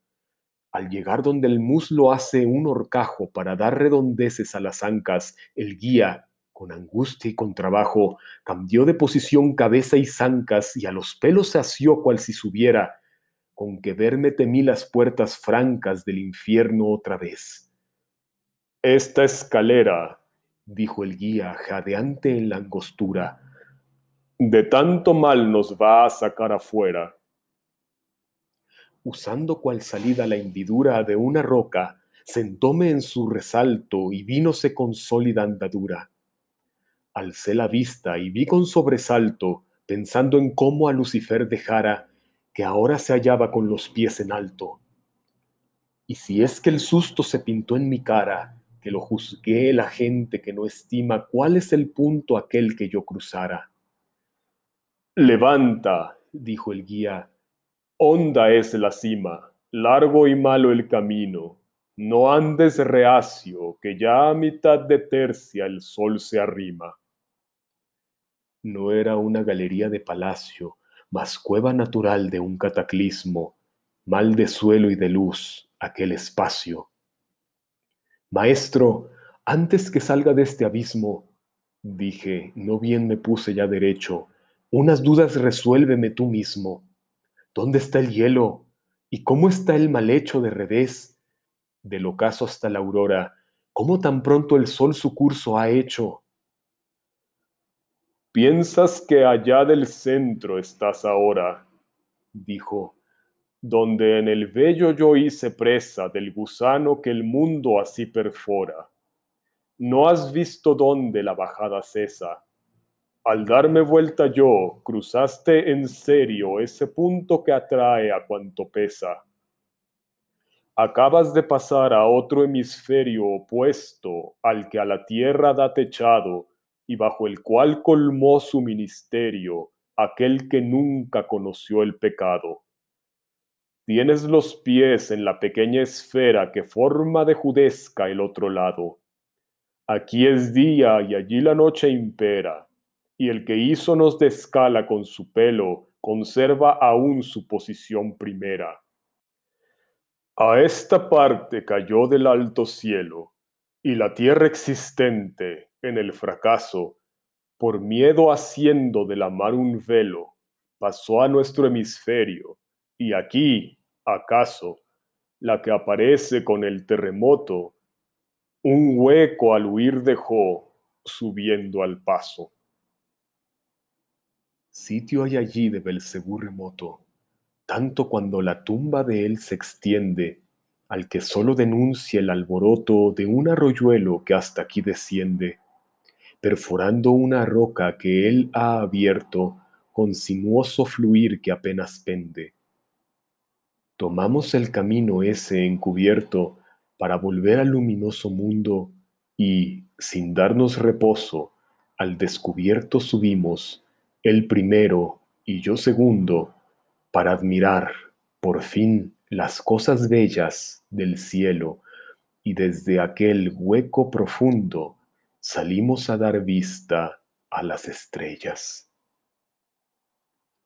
Al llegar donde el muslo hace un horcajo para dar redondeces a las ancas, el guía, con angustia y con trabajo, cambió de posición cabeza y zancas y a los pelos se asió cual si subiera, con que verme temí las puertas francas del infierno otra vez. Esta escalera, dijo el guía, jadeante en la angostura, de tanto mal nos va a sacar afuera. Usando cual salida la hendidura de una roca, sentóme en su resalto y vínose con sólida andadura. Alcé la vista y vi con sobresalto, pensando en cómo a Lucifer dejara, que ahora se hallaba con los pies en alto. Y si es que el susto se pintó en mi cara, que lo juzgué la gente que no estima cuál es el punto aquel que yo cruzara Levanta, dijo el guía, honda es la cima, largo y malo el camino. No andes reacio, que ya a mitad de tercia el sol se arrima. No era una galería de palacio, mas cueva natural de un cataclismo, mal de suelo y de luz, aquel espacio. Maestro, antes que salga de este abismo, dije, no bien me puse ya derecho, unas dudas resuélveme tú mismo. ¿Dónde está el hielo? ¿Y cómo está el mal hecho de revés? Del ocaso hasta la aurora, ¿cómo tan pronto el sol su curso ha hecho? Piensas que allá del centro estás ahora, dijo, donde en el vello yo hice presa del gusano que el mundo así perfora. ¿No has visto dónde la bajada cesa? Al darme vuelta yo, cruzaste en serio ese punto que atrae a cuanto pesa. Acabas de pasar a otro hemisferio opuesto al que a la tierra da techado y bajo el cual colmó su ministerio aquel que nunca conoció el pecado. Tienes los pies en la pequeña esfera que forma de judesca el otro lado. Aquí es día y allí la noche impera y el que hizo de escala con su pelo conserva aún su posición primera. A esta parte cayó del alto cielo, y la tierra existente, en el fracaso, por miedo haciendo de la mar un velo, pasó a nuestro hemisferio, y aquí, acaso, la que aparece con el terremoto, un hueco al huir dejó, subiendo al paso. Sitio hay allí de Belcebú remoto, tanto cuando la tumba de él se extiende, al que solo denuncia el alboroto de un arroyuelo que hasta aquí desciende, perforando una roca que él ha abierto, con sinuoso fluir que apenas pende. Tomamos el camino ese encubierto para volver al luminoso mundo y, sin darnos reposo, al descubierto subimos, el primero y yo segundo, para admirar, por fin, las cosas bellas del cielo, y desde aquel hueco profundo salimos a dar vista a las estrellas.